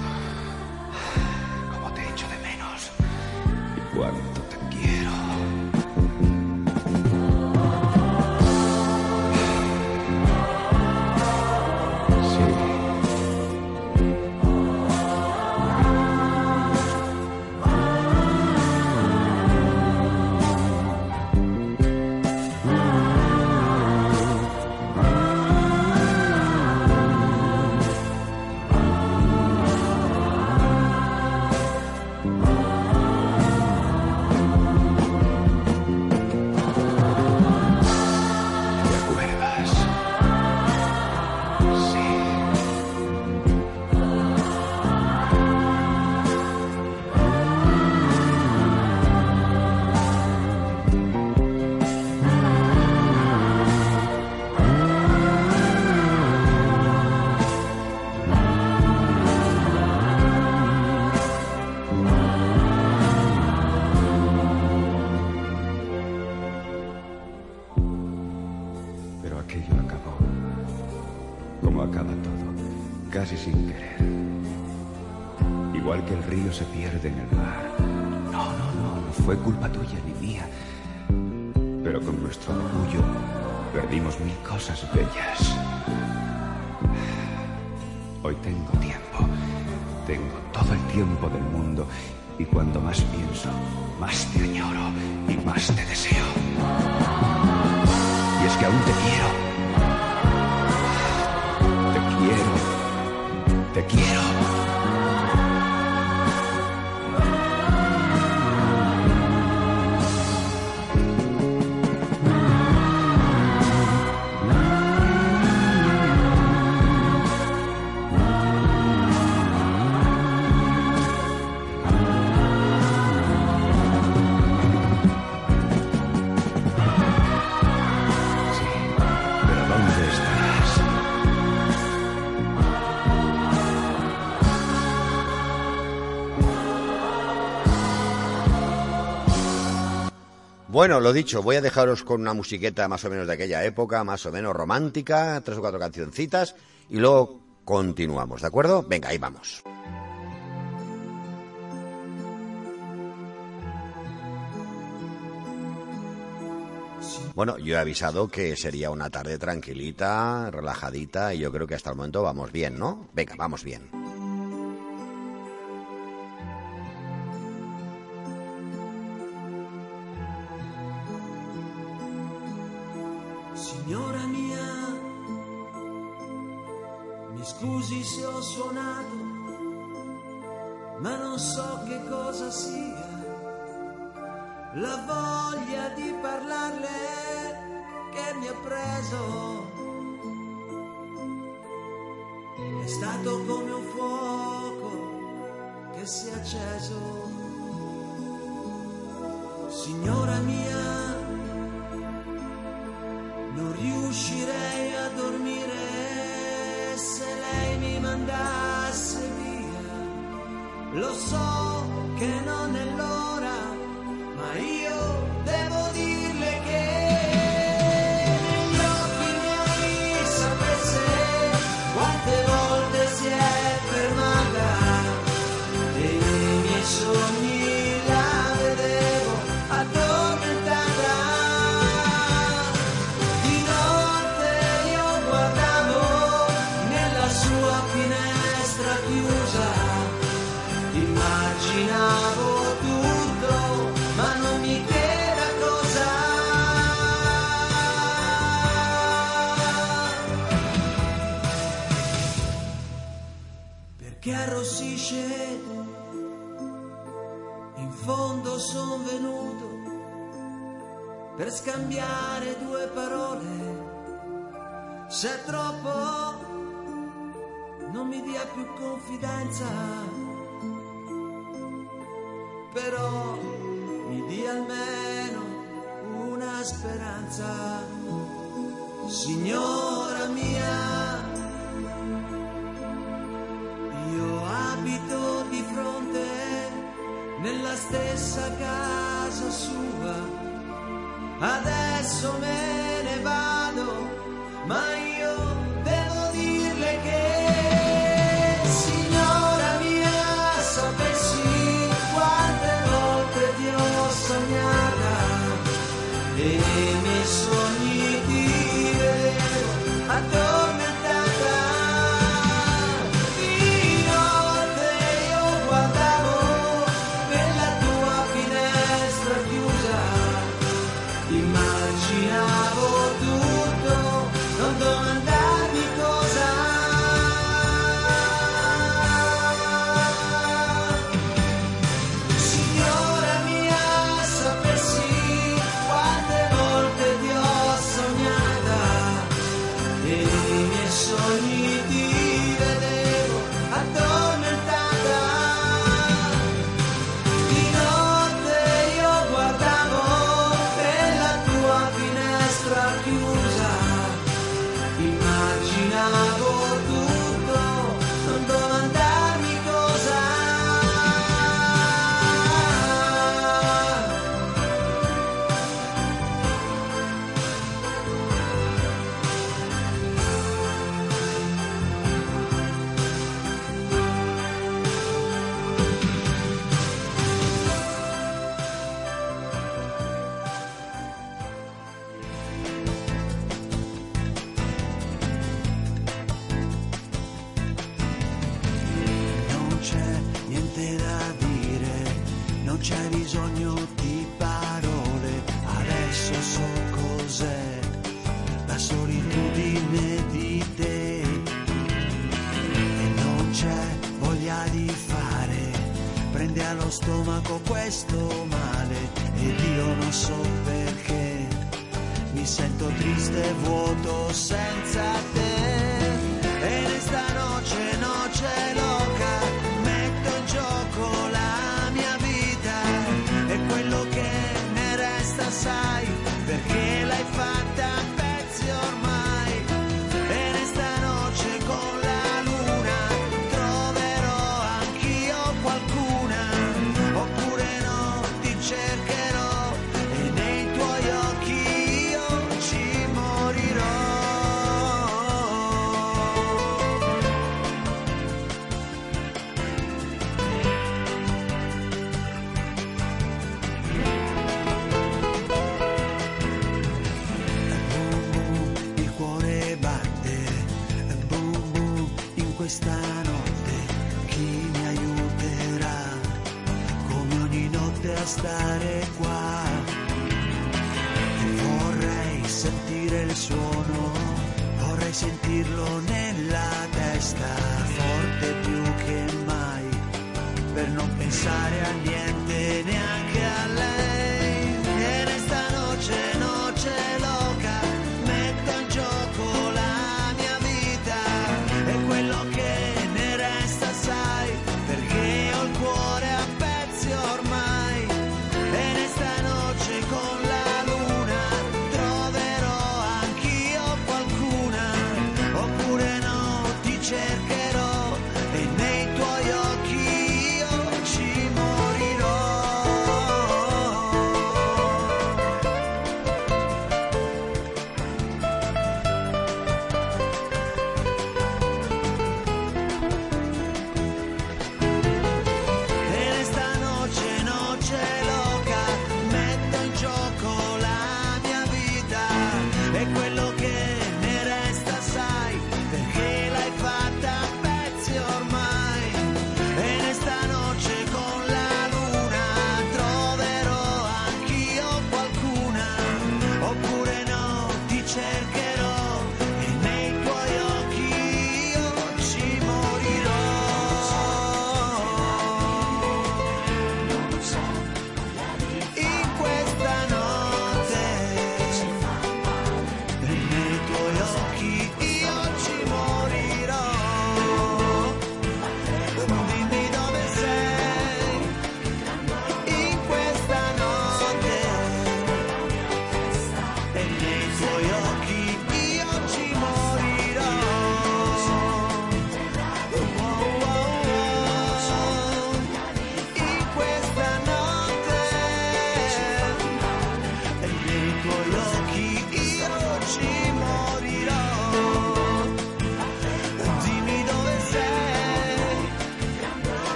Bueno, lo dicho, voy a dejaros con una musiqueta más o menos de aquella época, más o menos romántica, tres o cuatro cancioncitas, y luego continuamos, ¿de acuerdo? Venga, ahí vamos. Bueno, yo he avisado que sería una tarde tranquilita, relajadita, y yo creo que hasta el momento vamos bien, ¿no? Venga, vamos bien. ma non so che cosa sia la voglia di parlarle che mi ha preso. È stato come un fuoco che si è acceso. Signora mia, non riuscirei a dormire se lei mi mandasse via. lo so che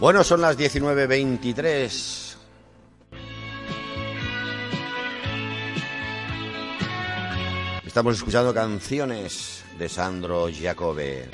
Bueno, son las 19.23. Estamos escuchando canciones de Sandro Giacobbe.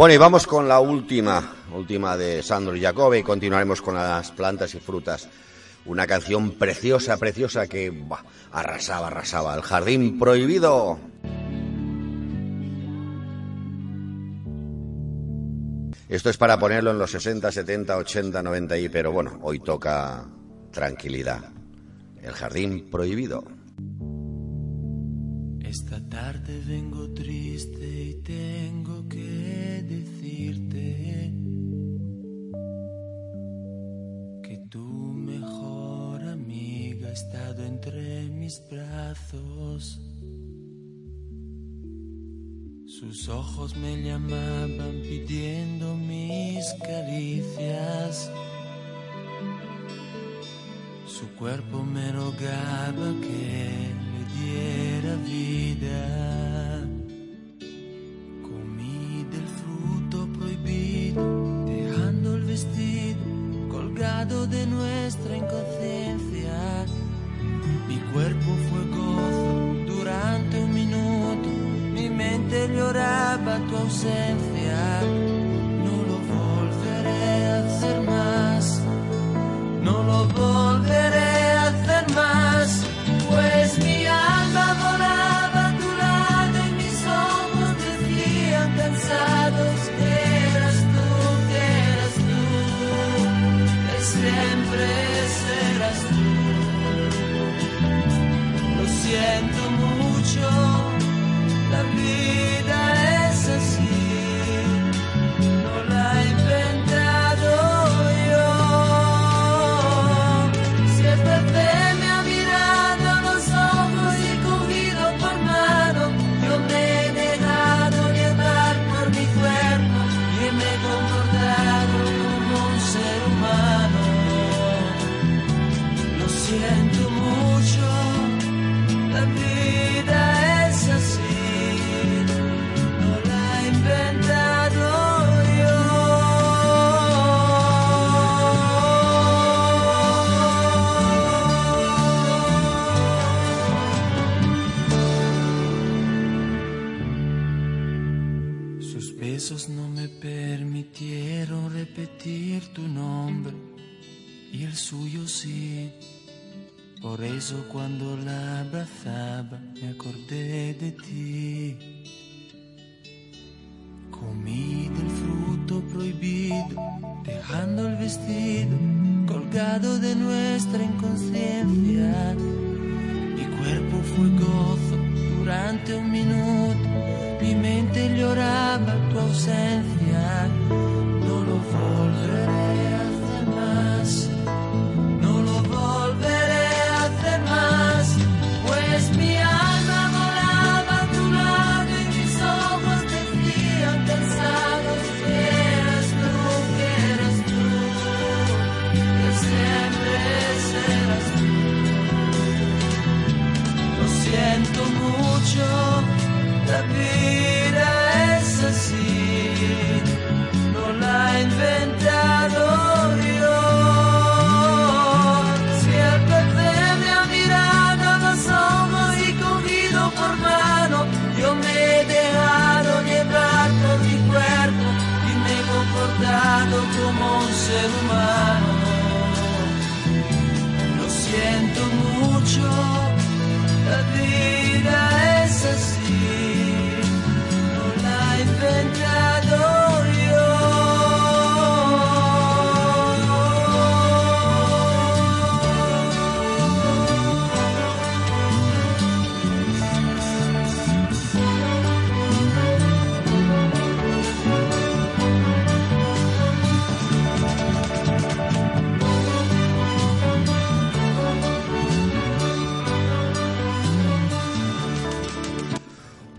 Bueno, y vamos con la última, última de Sandro Jacobe y continuaremos con las plantas y frutas. Una canción preciosa, preciosa que arrasaba, arrasaba. El jardín prohibido. Esto es para ponerlo en los 60, 70, 80, 90 y, pero bueno, hoy toca tranquilidad. El jardín prohibido. Esta tarde vengo triste y tengo brazos. Sus ojos me llamaban pidiendo mis caricias. Su cuerpo me rogaba que le diera vida. and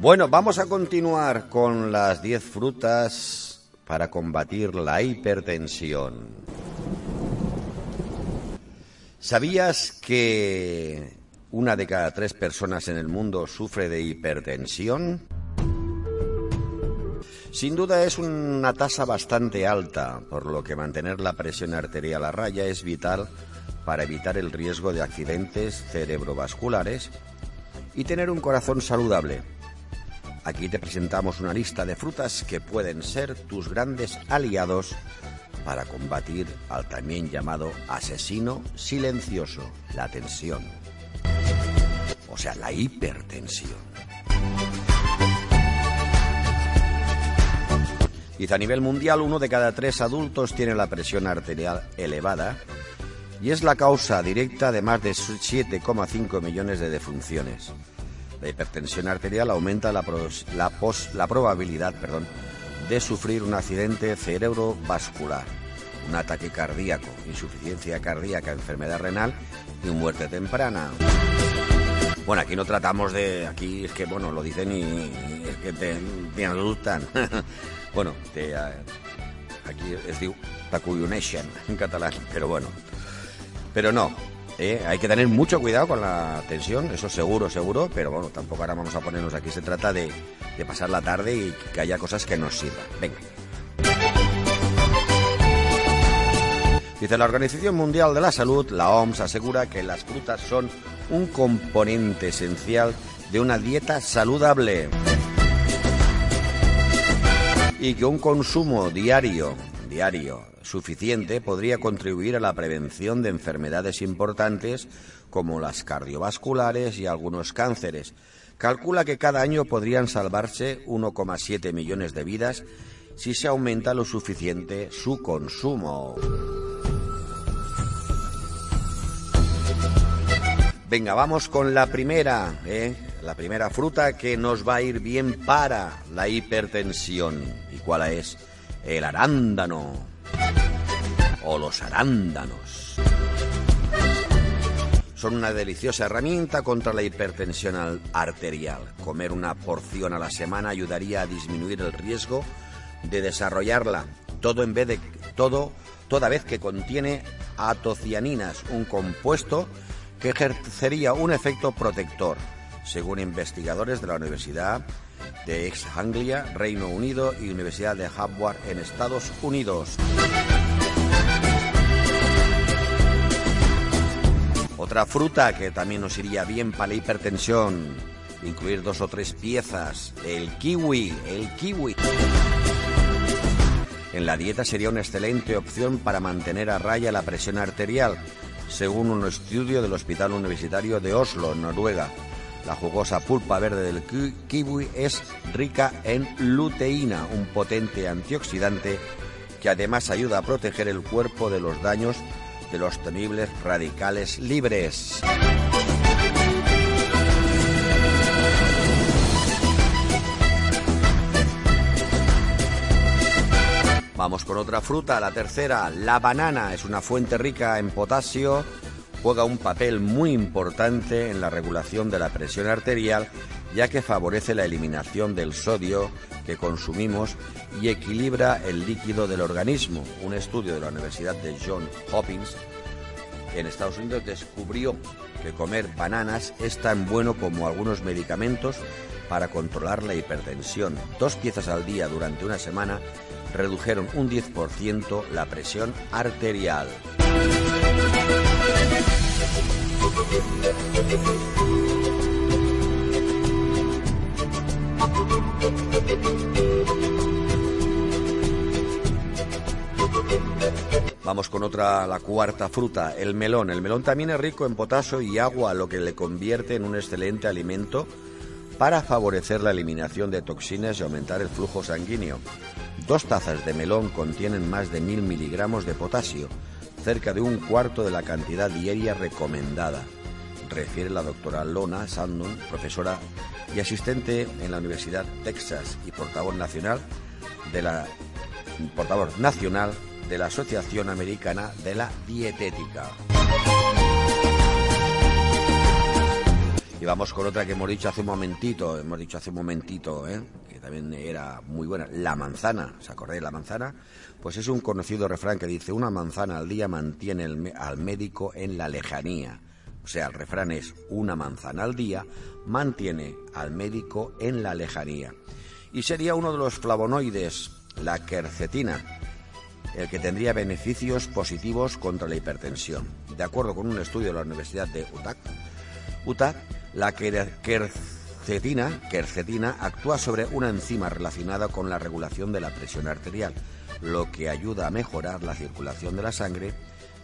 Bueno, vamos a continuar con las 10 frutas para combatir la hipertensión. ¿Sabías que una de cada tres personas en el mundo sufre de hipertensión? Sin duda es una tasa bastante alta, por lo que mantener la presión arterial a raya es vital para evitar el riesgo de accidentes cerebrovasculares y tener un corazón saludable. Aquí te presentamos una lista de frutas que pueden ser tus grandes aliados para combatir al también llamado asesino silencioso, la tensión. O sea, la hipertensión. Dice, a nivel mundial, uno de cada tres adultos tiene la presión arterial elevada y es la causa directa de más de 7,5 millones de defunciones. La hipertensión arterial aumenta la, la pos- la probabilidad perdón, de sufrir un accidente cerebrovascular, un ataque cardíaco, insuficiencia cardíaca, enfermedad renal y muerte temprana. Bueno, aquí no tratamos de... Aquí es que, bueno, lo dicen y, es que te, te bueno, aquí es diu t'acolloneixen en catalán, pero bueno. Pero no, eh, hay que tener mucho cuidado con la tensión, eso seguro, seguro, pero bueno, tampoco ahora vamos a ponernos aquí. Se trata de, de pasar la tarde y que haya cosas que nos sirvan. Venga. Dice la Organización Mundial de la Salud, la OMS, asegura que las frutas son un componente esencial de una dieta saludable y que un consumo diario, diario suficiente podría contribuir a la prevención de enfermedades importantes como las cardiovasculares y algunos cánceres. Calcula que cada año podrían salvarse 1,7 millones de vidas si se aumenta lo suficiente su consumo. Venga, vamos con la primera, ¿eh? la primera fruta que nos va a ir bien para la hipertensión. ¿Y cuál es? El arándano o los arándanos. Son una deliciosa herramienta contra la hipertensión al- arterial. Comer una porción a la semana ayudaría a disminuir el riesgo de desarrollarla. Todo en vez de todo, toda vez que contiene atocianinas, un compuesto que ejercería un efecto protector, según investigadores de la Universidad de East Anglia, Reino Unido y Universidad de Harvard en Estados Unidos. Otra fruta que también nos iría bien para la hipertensión, incluir dos o tres piezas, el kiwi, el kiwi. En la dieta sería una excelente opción para mantener a raya la presión arterial, según un estudio del Hospital Universitario de Oslo, Noruega. La jugosa pulpa verde del ki- kiwi es rica en luteína, un potente antioxidante que además ayuda a proteger el cuerpo de los daños de los temibles radicales libres. Vamos con otra fruta, la tercera, la banana. Es una fuente rica en potasio, juega un papel muy importante en la regulación de la presión arterial, ya que favorece la eliminación del sodio que consumimos y equilibra el líquido del organismo. Un estudio de la Universidad de Johns Hopkins en Estados Unidos descubrió que comer bananas es tan bueno como algunos medicamentos para controlar la hipertensión. Dos piezas al día durante una semana redujeron un 10% la presión arterial. Vamos con otra, la cuarta fruta, el melón. El melón también es rico en potasio y agua, lo que le convierte en un excelente alimento para favorecer la eliminación de toxinas y aumentar el flujo sanguíneo. Dos tazas de melón contienen más de mil miligramos de potasio, cerca de un cuarto de la cantidad diaria recomendada, refiere la doctora Lona Sandon, profesora y asistente en la Universidad Texas y portavoz nacional de la portavoz nacional de la Asociación Americana de la Dietética. Y vamos con otra que hemos dicho hace un momentito, hemos dicho hace un momentito, ¿eh? que también era muy buena, la manzana, ¿os acordáis la manzana? Pues es un conocido refrán que dice, una manzana al día mantiene al médico en la lejanía. O sea, el refrán es, una manzana al día mantiene al médico en la lejanía. Y sería uno de los flavonoides, la quercetina, el que tendría beneficios positivos contra la hipertensión. De acuerdo con un estudio de la Universidad de Utah, Utah la quer- quercetina, quercetina actúa sobre una enzima relacionada con la regulación de la presión arterial, lo que ayuda a mejorar la circulación de la sangre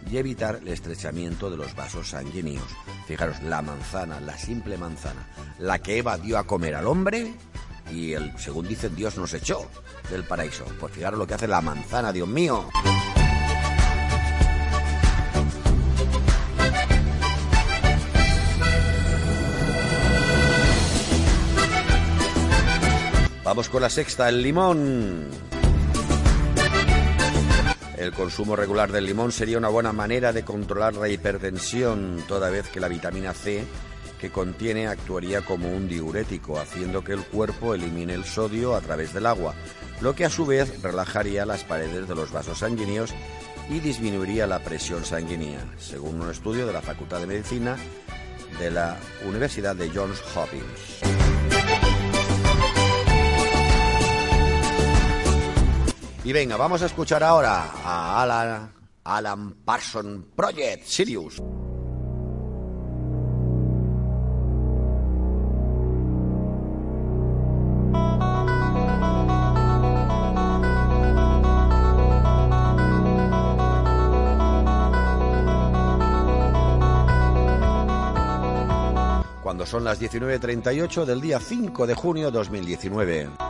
y evitar el estrechamiento de los vasos sanguíneos. Fijaros, la manzana, la simple manzana, la que Eva dio a comer al hombre y el, según dicen Dios nos echó del paraíso. Pues fijaros lo que hace la manzana, Dios mío. Vamos con la sexta, el limón. El consumo regular del limón sería una buena manera de controlar la hipertensión, toda vez que la vitamina C que contiene actuaría como un diurético, haciendo que el cuerpo elimine el sodio a través del agua, lo que a su vez relajaría las paredes de los vasos sanguíneos y disminuiría la presión sanguínea, según un estudio de la Facultad de Medicina de la Universidad de Johns Hopkins. Y venga, vamos a escuchar ahora a Alan, Alan Parson Project Sirius. Cuando son las 19.38 del día 5 de junio 2019.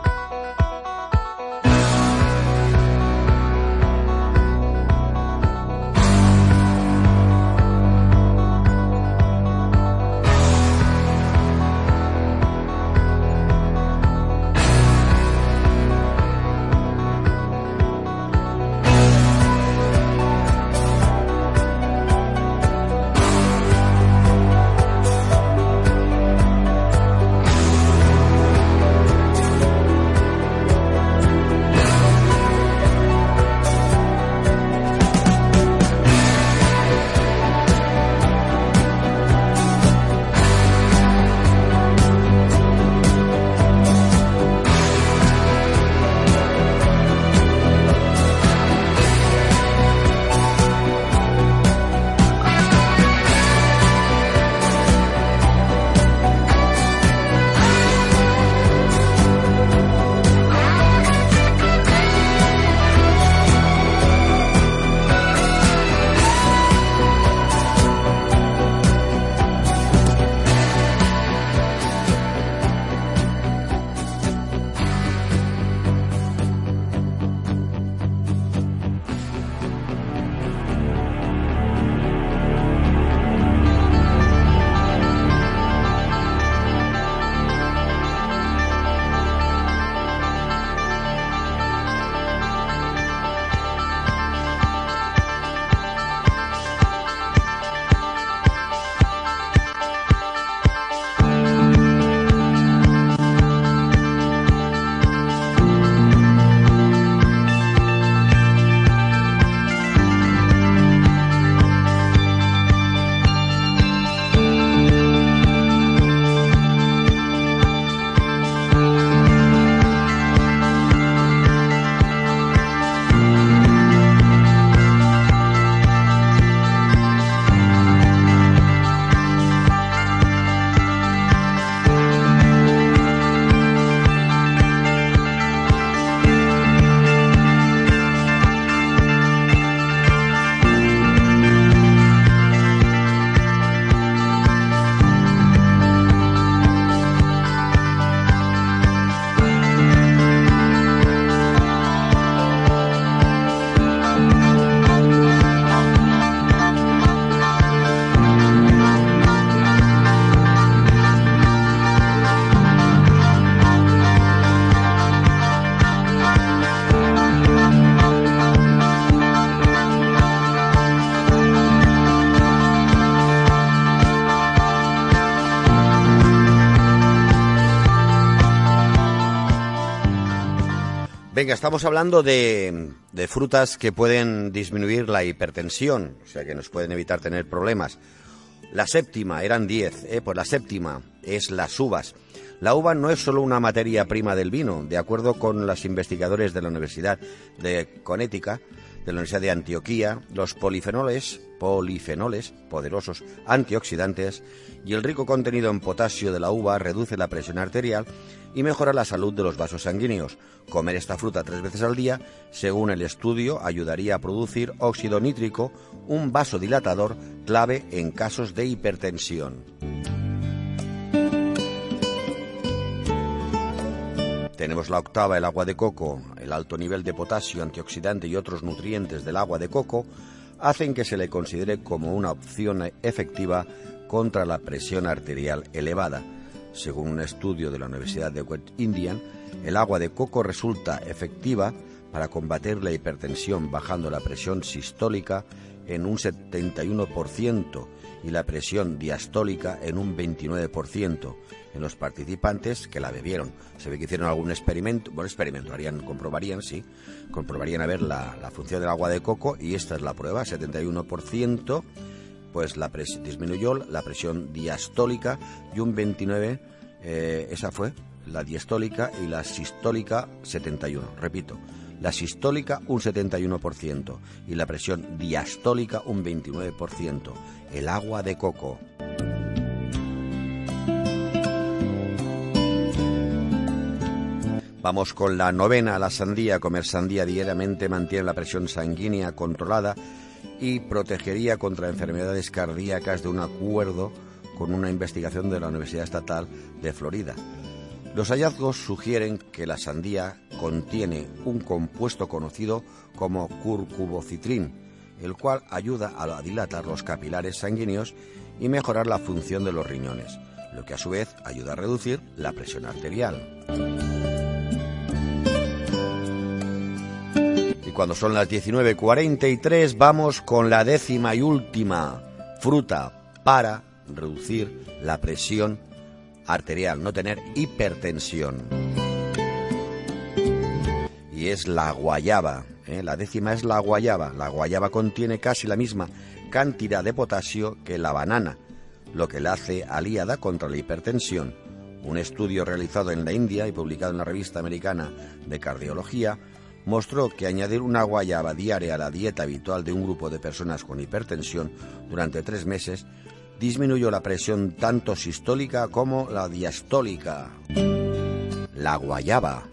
Venga, estamos hablando de, frutas que pueden disminuir la hipertensión, o sea, que nos pueden evitar tener problemas. La séptima, eran diez, ¿eh? pues la séptima es las uvas. La uva no es solo una materia prima del vino, de acuerdo con los investigadores de la Universidad de Connecticut, de la Universidad de Antioquía, los polifenoles, polifenoles poderosos antioxidantes y el rico contenido en potasio de la uva reduce la presión arterial y mejora la salud de los vasos sanguíneos. Comer esta fruta tres veces al día, según el estudio, ayudaría a producir óxido nítrico, un vasodilatador clave en casos de hipertensión. Tenemos la octava, el agua de coco. El alto nivel de potasio, antioxidante y otros nutrientes del agua de coco hacen que se le considere como una opción efectiva contra la presión arterial elevada. Según un estudio de la Universidad de West Indian, el agua de coco resulta efectiva para combatir la hipertensión bajando la presión sistólica en un 71% y la presión diastólica en un 29% en los participantes que la bebieron. Se ve que hicieron algún experimento, bueno, experimento, harían, comprobarían, sí, comprobarían a ver la, la función del agua de coco y esta es la prueba, 71%, pues la pres- disminuyó la presión diastólica y un 29%, eh, esa fue la diastólica y la sistólica 71%, repito. La sistólica un 71% y la presión diastólica un 29%. El agua de coco. Vamos con la novena, la sandía. Comer sandía diariamente mantiene la presión sanguínea controlada y protegería contra enfermedades cardíacas de un acuerdo con una investigación de la Universidad Estatal de Florida. Los hallazgos sugieren que la sandía contiene un compuesto conocido como curcubocitrin, el cual ayuda a dilatar los capilares sanguíneos y mejorar la función de los riñones, lo que a su vez ayuda a reducir la presión arterial. Y cuando son las 19.43 vamos con la décima y última fruta para reducir la presión arterial, no tener hipertensión. Y es la guayaba. ¿Eh? La décima es la guayaba. La guayaba contiene casi la misma cantidad de potasio que la banana, lo que la hace aliada contra la hipertensión. Un estudio realizado en la India y publicado en la revista americana de cardiología mostró que añadir una guayaba diaria a la dieta habitual de un grupo de personas con hipertensión durante tres meses disminuyó la presión tanto sistólica como la diastólica. La guayaba.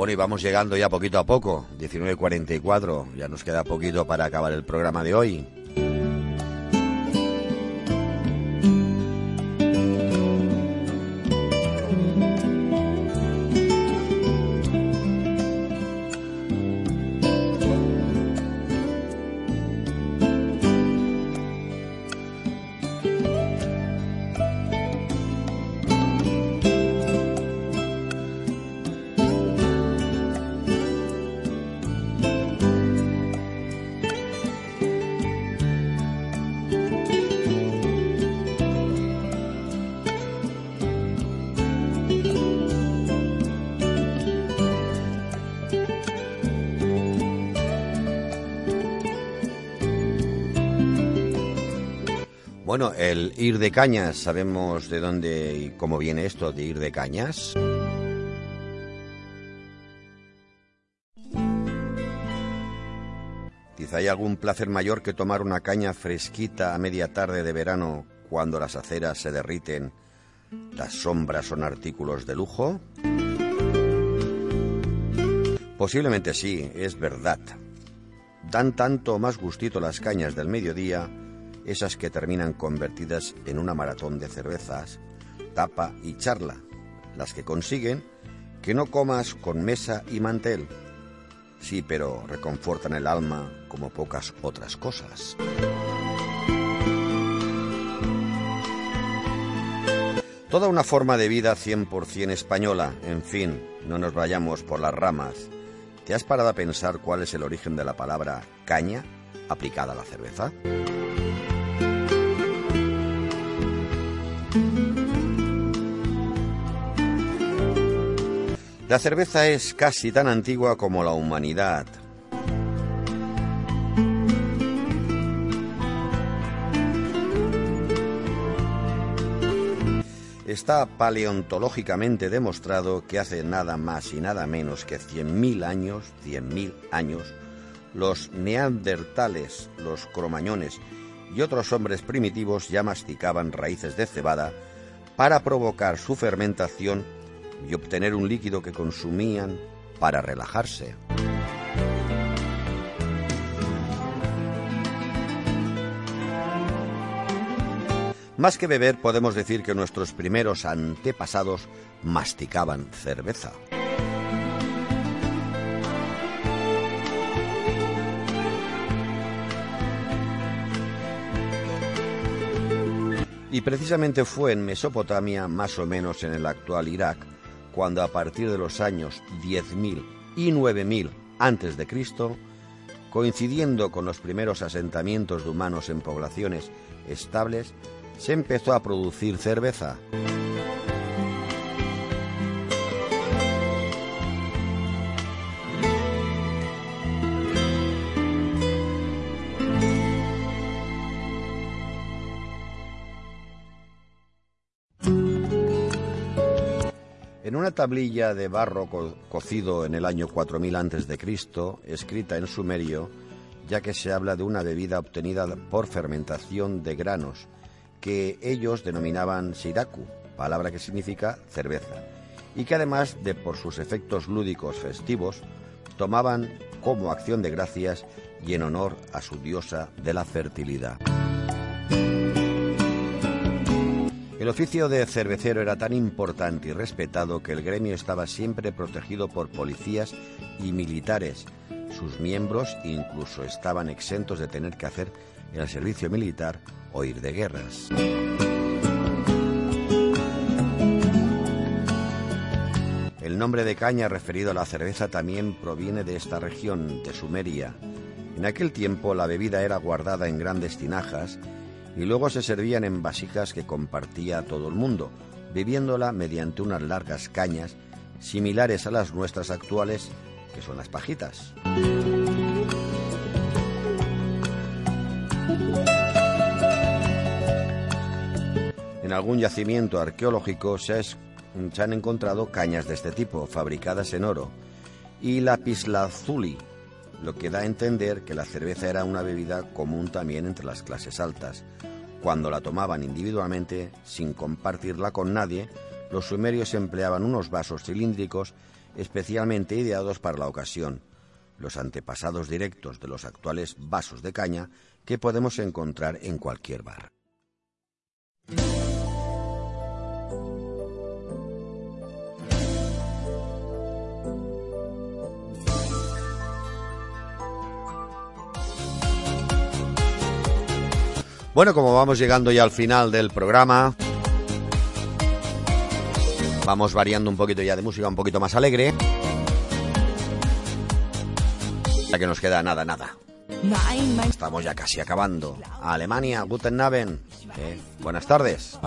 Bueno, y vamos llegando ya poquito a poco, 19.44, ya nos queda poquito para acabar el programa de hoy. Bueno, el ir de cañas, sabemos de dónde y cómo viene esto de ir de cañas. Quizá hay algún placer mayor que tomar una caña fresquita a media tarde de verano cuando las aceras se derriten, las sombras son artículos de lujo. Posiblemente sí, es verdad. Dan tanto más gustito las cañas del mediodía, esas que terminan convertidas en una maratón de cervezas, tapa y charla, las que consiguen que no comas con mesa y mantel. Sí, pero reconfortan el alma como pocas otras cosas. Toda una forma de vida 100% española, en fin, no nos vayamos por las ramas. ¿Te has parado a pensar cuál es el origen de la palabra caña aplicada a la cerveza? La cerveza es casi tan antigua como la humanidad. Está paleontológicamente demostrado que hace nada más y nada menos que 100.000 años, 100.000 años, los neandertales, los cromañones y otros hombres primitivos ya masticaban raíces de cebada para provocar su fermentación y obtener un líquido que consumían para relajarse. Más que beber, podemos decir que nuestros primeros antepasados masticaban cerveza. Y precisamente fue en Mesopotamia, más o menos en el actual Irak, cuando a partir de los años 10.000 y 9.000 antes de Cristo, coincidiendo con los primeros asentamientos de humanos en poblaciones estables, se empezó a producir cerveza. Tablilla de barro co- cocido en el año 4000 antes de Cristo, escrita en sumerio, ya que se habla de una bebida obtenida por fermentación de granos, que ellos denominaban siraku, palabra que significa cerveza, y que además de por sus efectos lúdicos festivos, tomaban como acción de gracias y en honor a su diosa de la fertilidad. El oficio de cervecero era tan importante y respetado que el gremio estaba siempre protegido por policías y militares. Sus miembros incluso estaban exentos de tener que hacer el servicio militar o ir de guerras. El nombre de caña referido a la cerveza también proviene de esta región, de Sumeria. En aquel tiempo la bebida era guardada en grandes tinajas y luego se servían en vasijas que compartía todo el mundo, bebiéndola mediante unas largas cañas similares a las nuestras actuales, que son las pajitas. En algún yacimiento arqueológico se, han encontrado cañas de este tipo, fabricadas en oro, y lapislázuli, lo que da a entender que la cerveza era una bebida común también entre las clases altas. Cuando la tomaban individualmente, sin compartirla con nadie, los sumerios empleaban unos vasos cilíndricos especialmente ideados para la ocasión, los antepasados directos de los actuales vasos de caña que podemos encontrar en cualquier bar. Bueno, como vamos llegando ya al final del programa, vamos variando un poquito ya de música, un poquito más alegre. Ya que nos queda nada, nada. Estamos ya casi acabando. Alemania, Guten Abend. Eh, buenas tardes.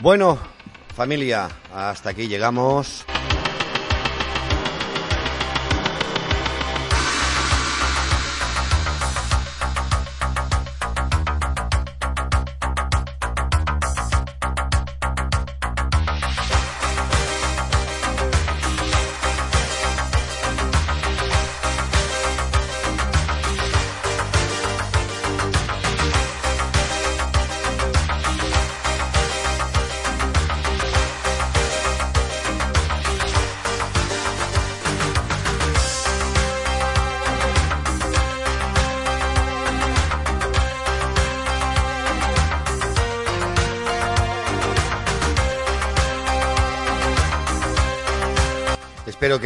Bueno, familia, hasta aquí llegamos.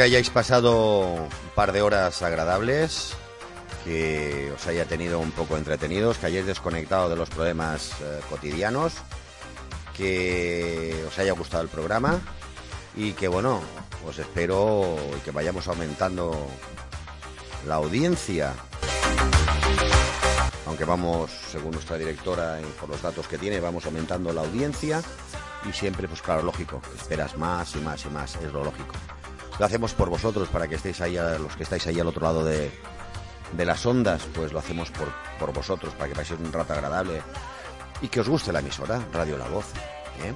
Hayáis pasado un par de horas agradables, que os haya tenido un poco entretenidos, que hayáis desconectado de los problemas eh, cotidianos, que os haya gustado el programa y que bueno, os espero que vayamos aumentando la audiencia. Aunque vamos, según nuestra directora y por los datos que tiene, vamos aumentando la audiencia y siempre, pues claro, lógico, esperas más y más y más, es lo lógico. Lo hacemos por vosotros, para que estéis ahí, los que estáis ahí al otro lado de, de las ondas, pues lo hacemos por, por vosotros, para que paséis un rato agradable y que os guste la emisora, Radio La Voz. ¿eh?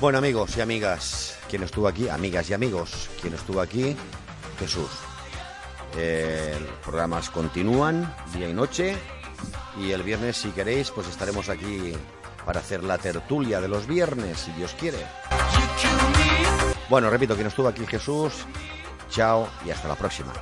Bueno, amigos y amigas, quien estuvo aquí, amigas y amigos, quien estuvo aquí, Jesús. Los programas continúan día y noche y el viernes, si queréis, pues estaremos aquí para hacer la tertulia de los viernes, si Dios quiere. Bueno, repito, quien estuvo aquí, Jesús. Chao y hasta la próxima.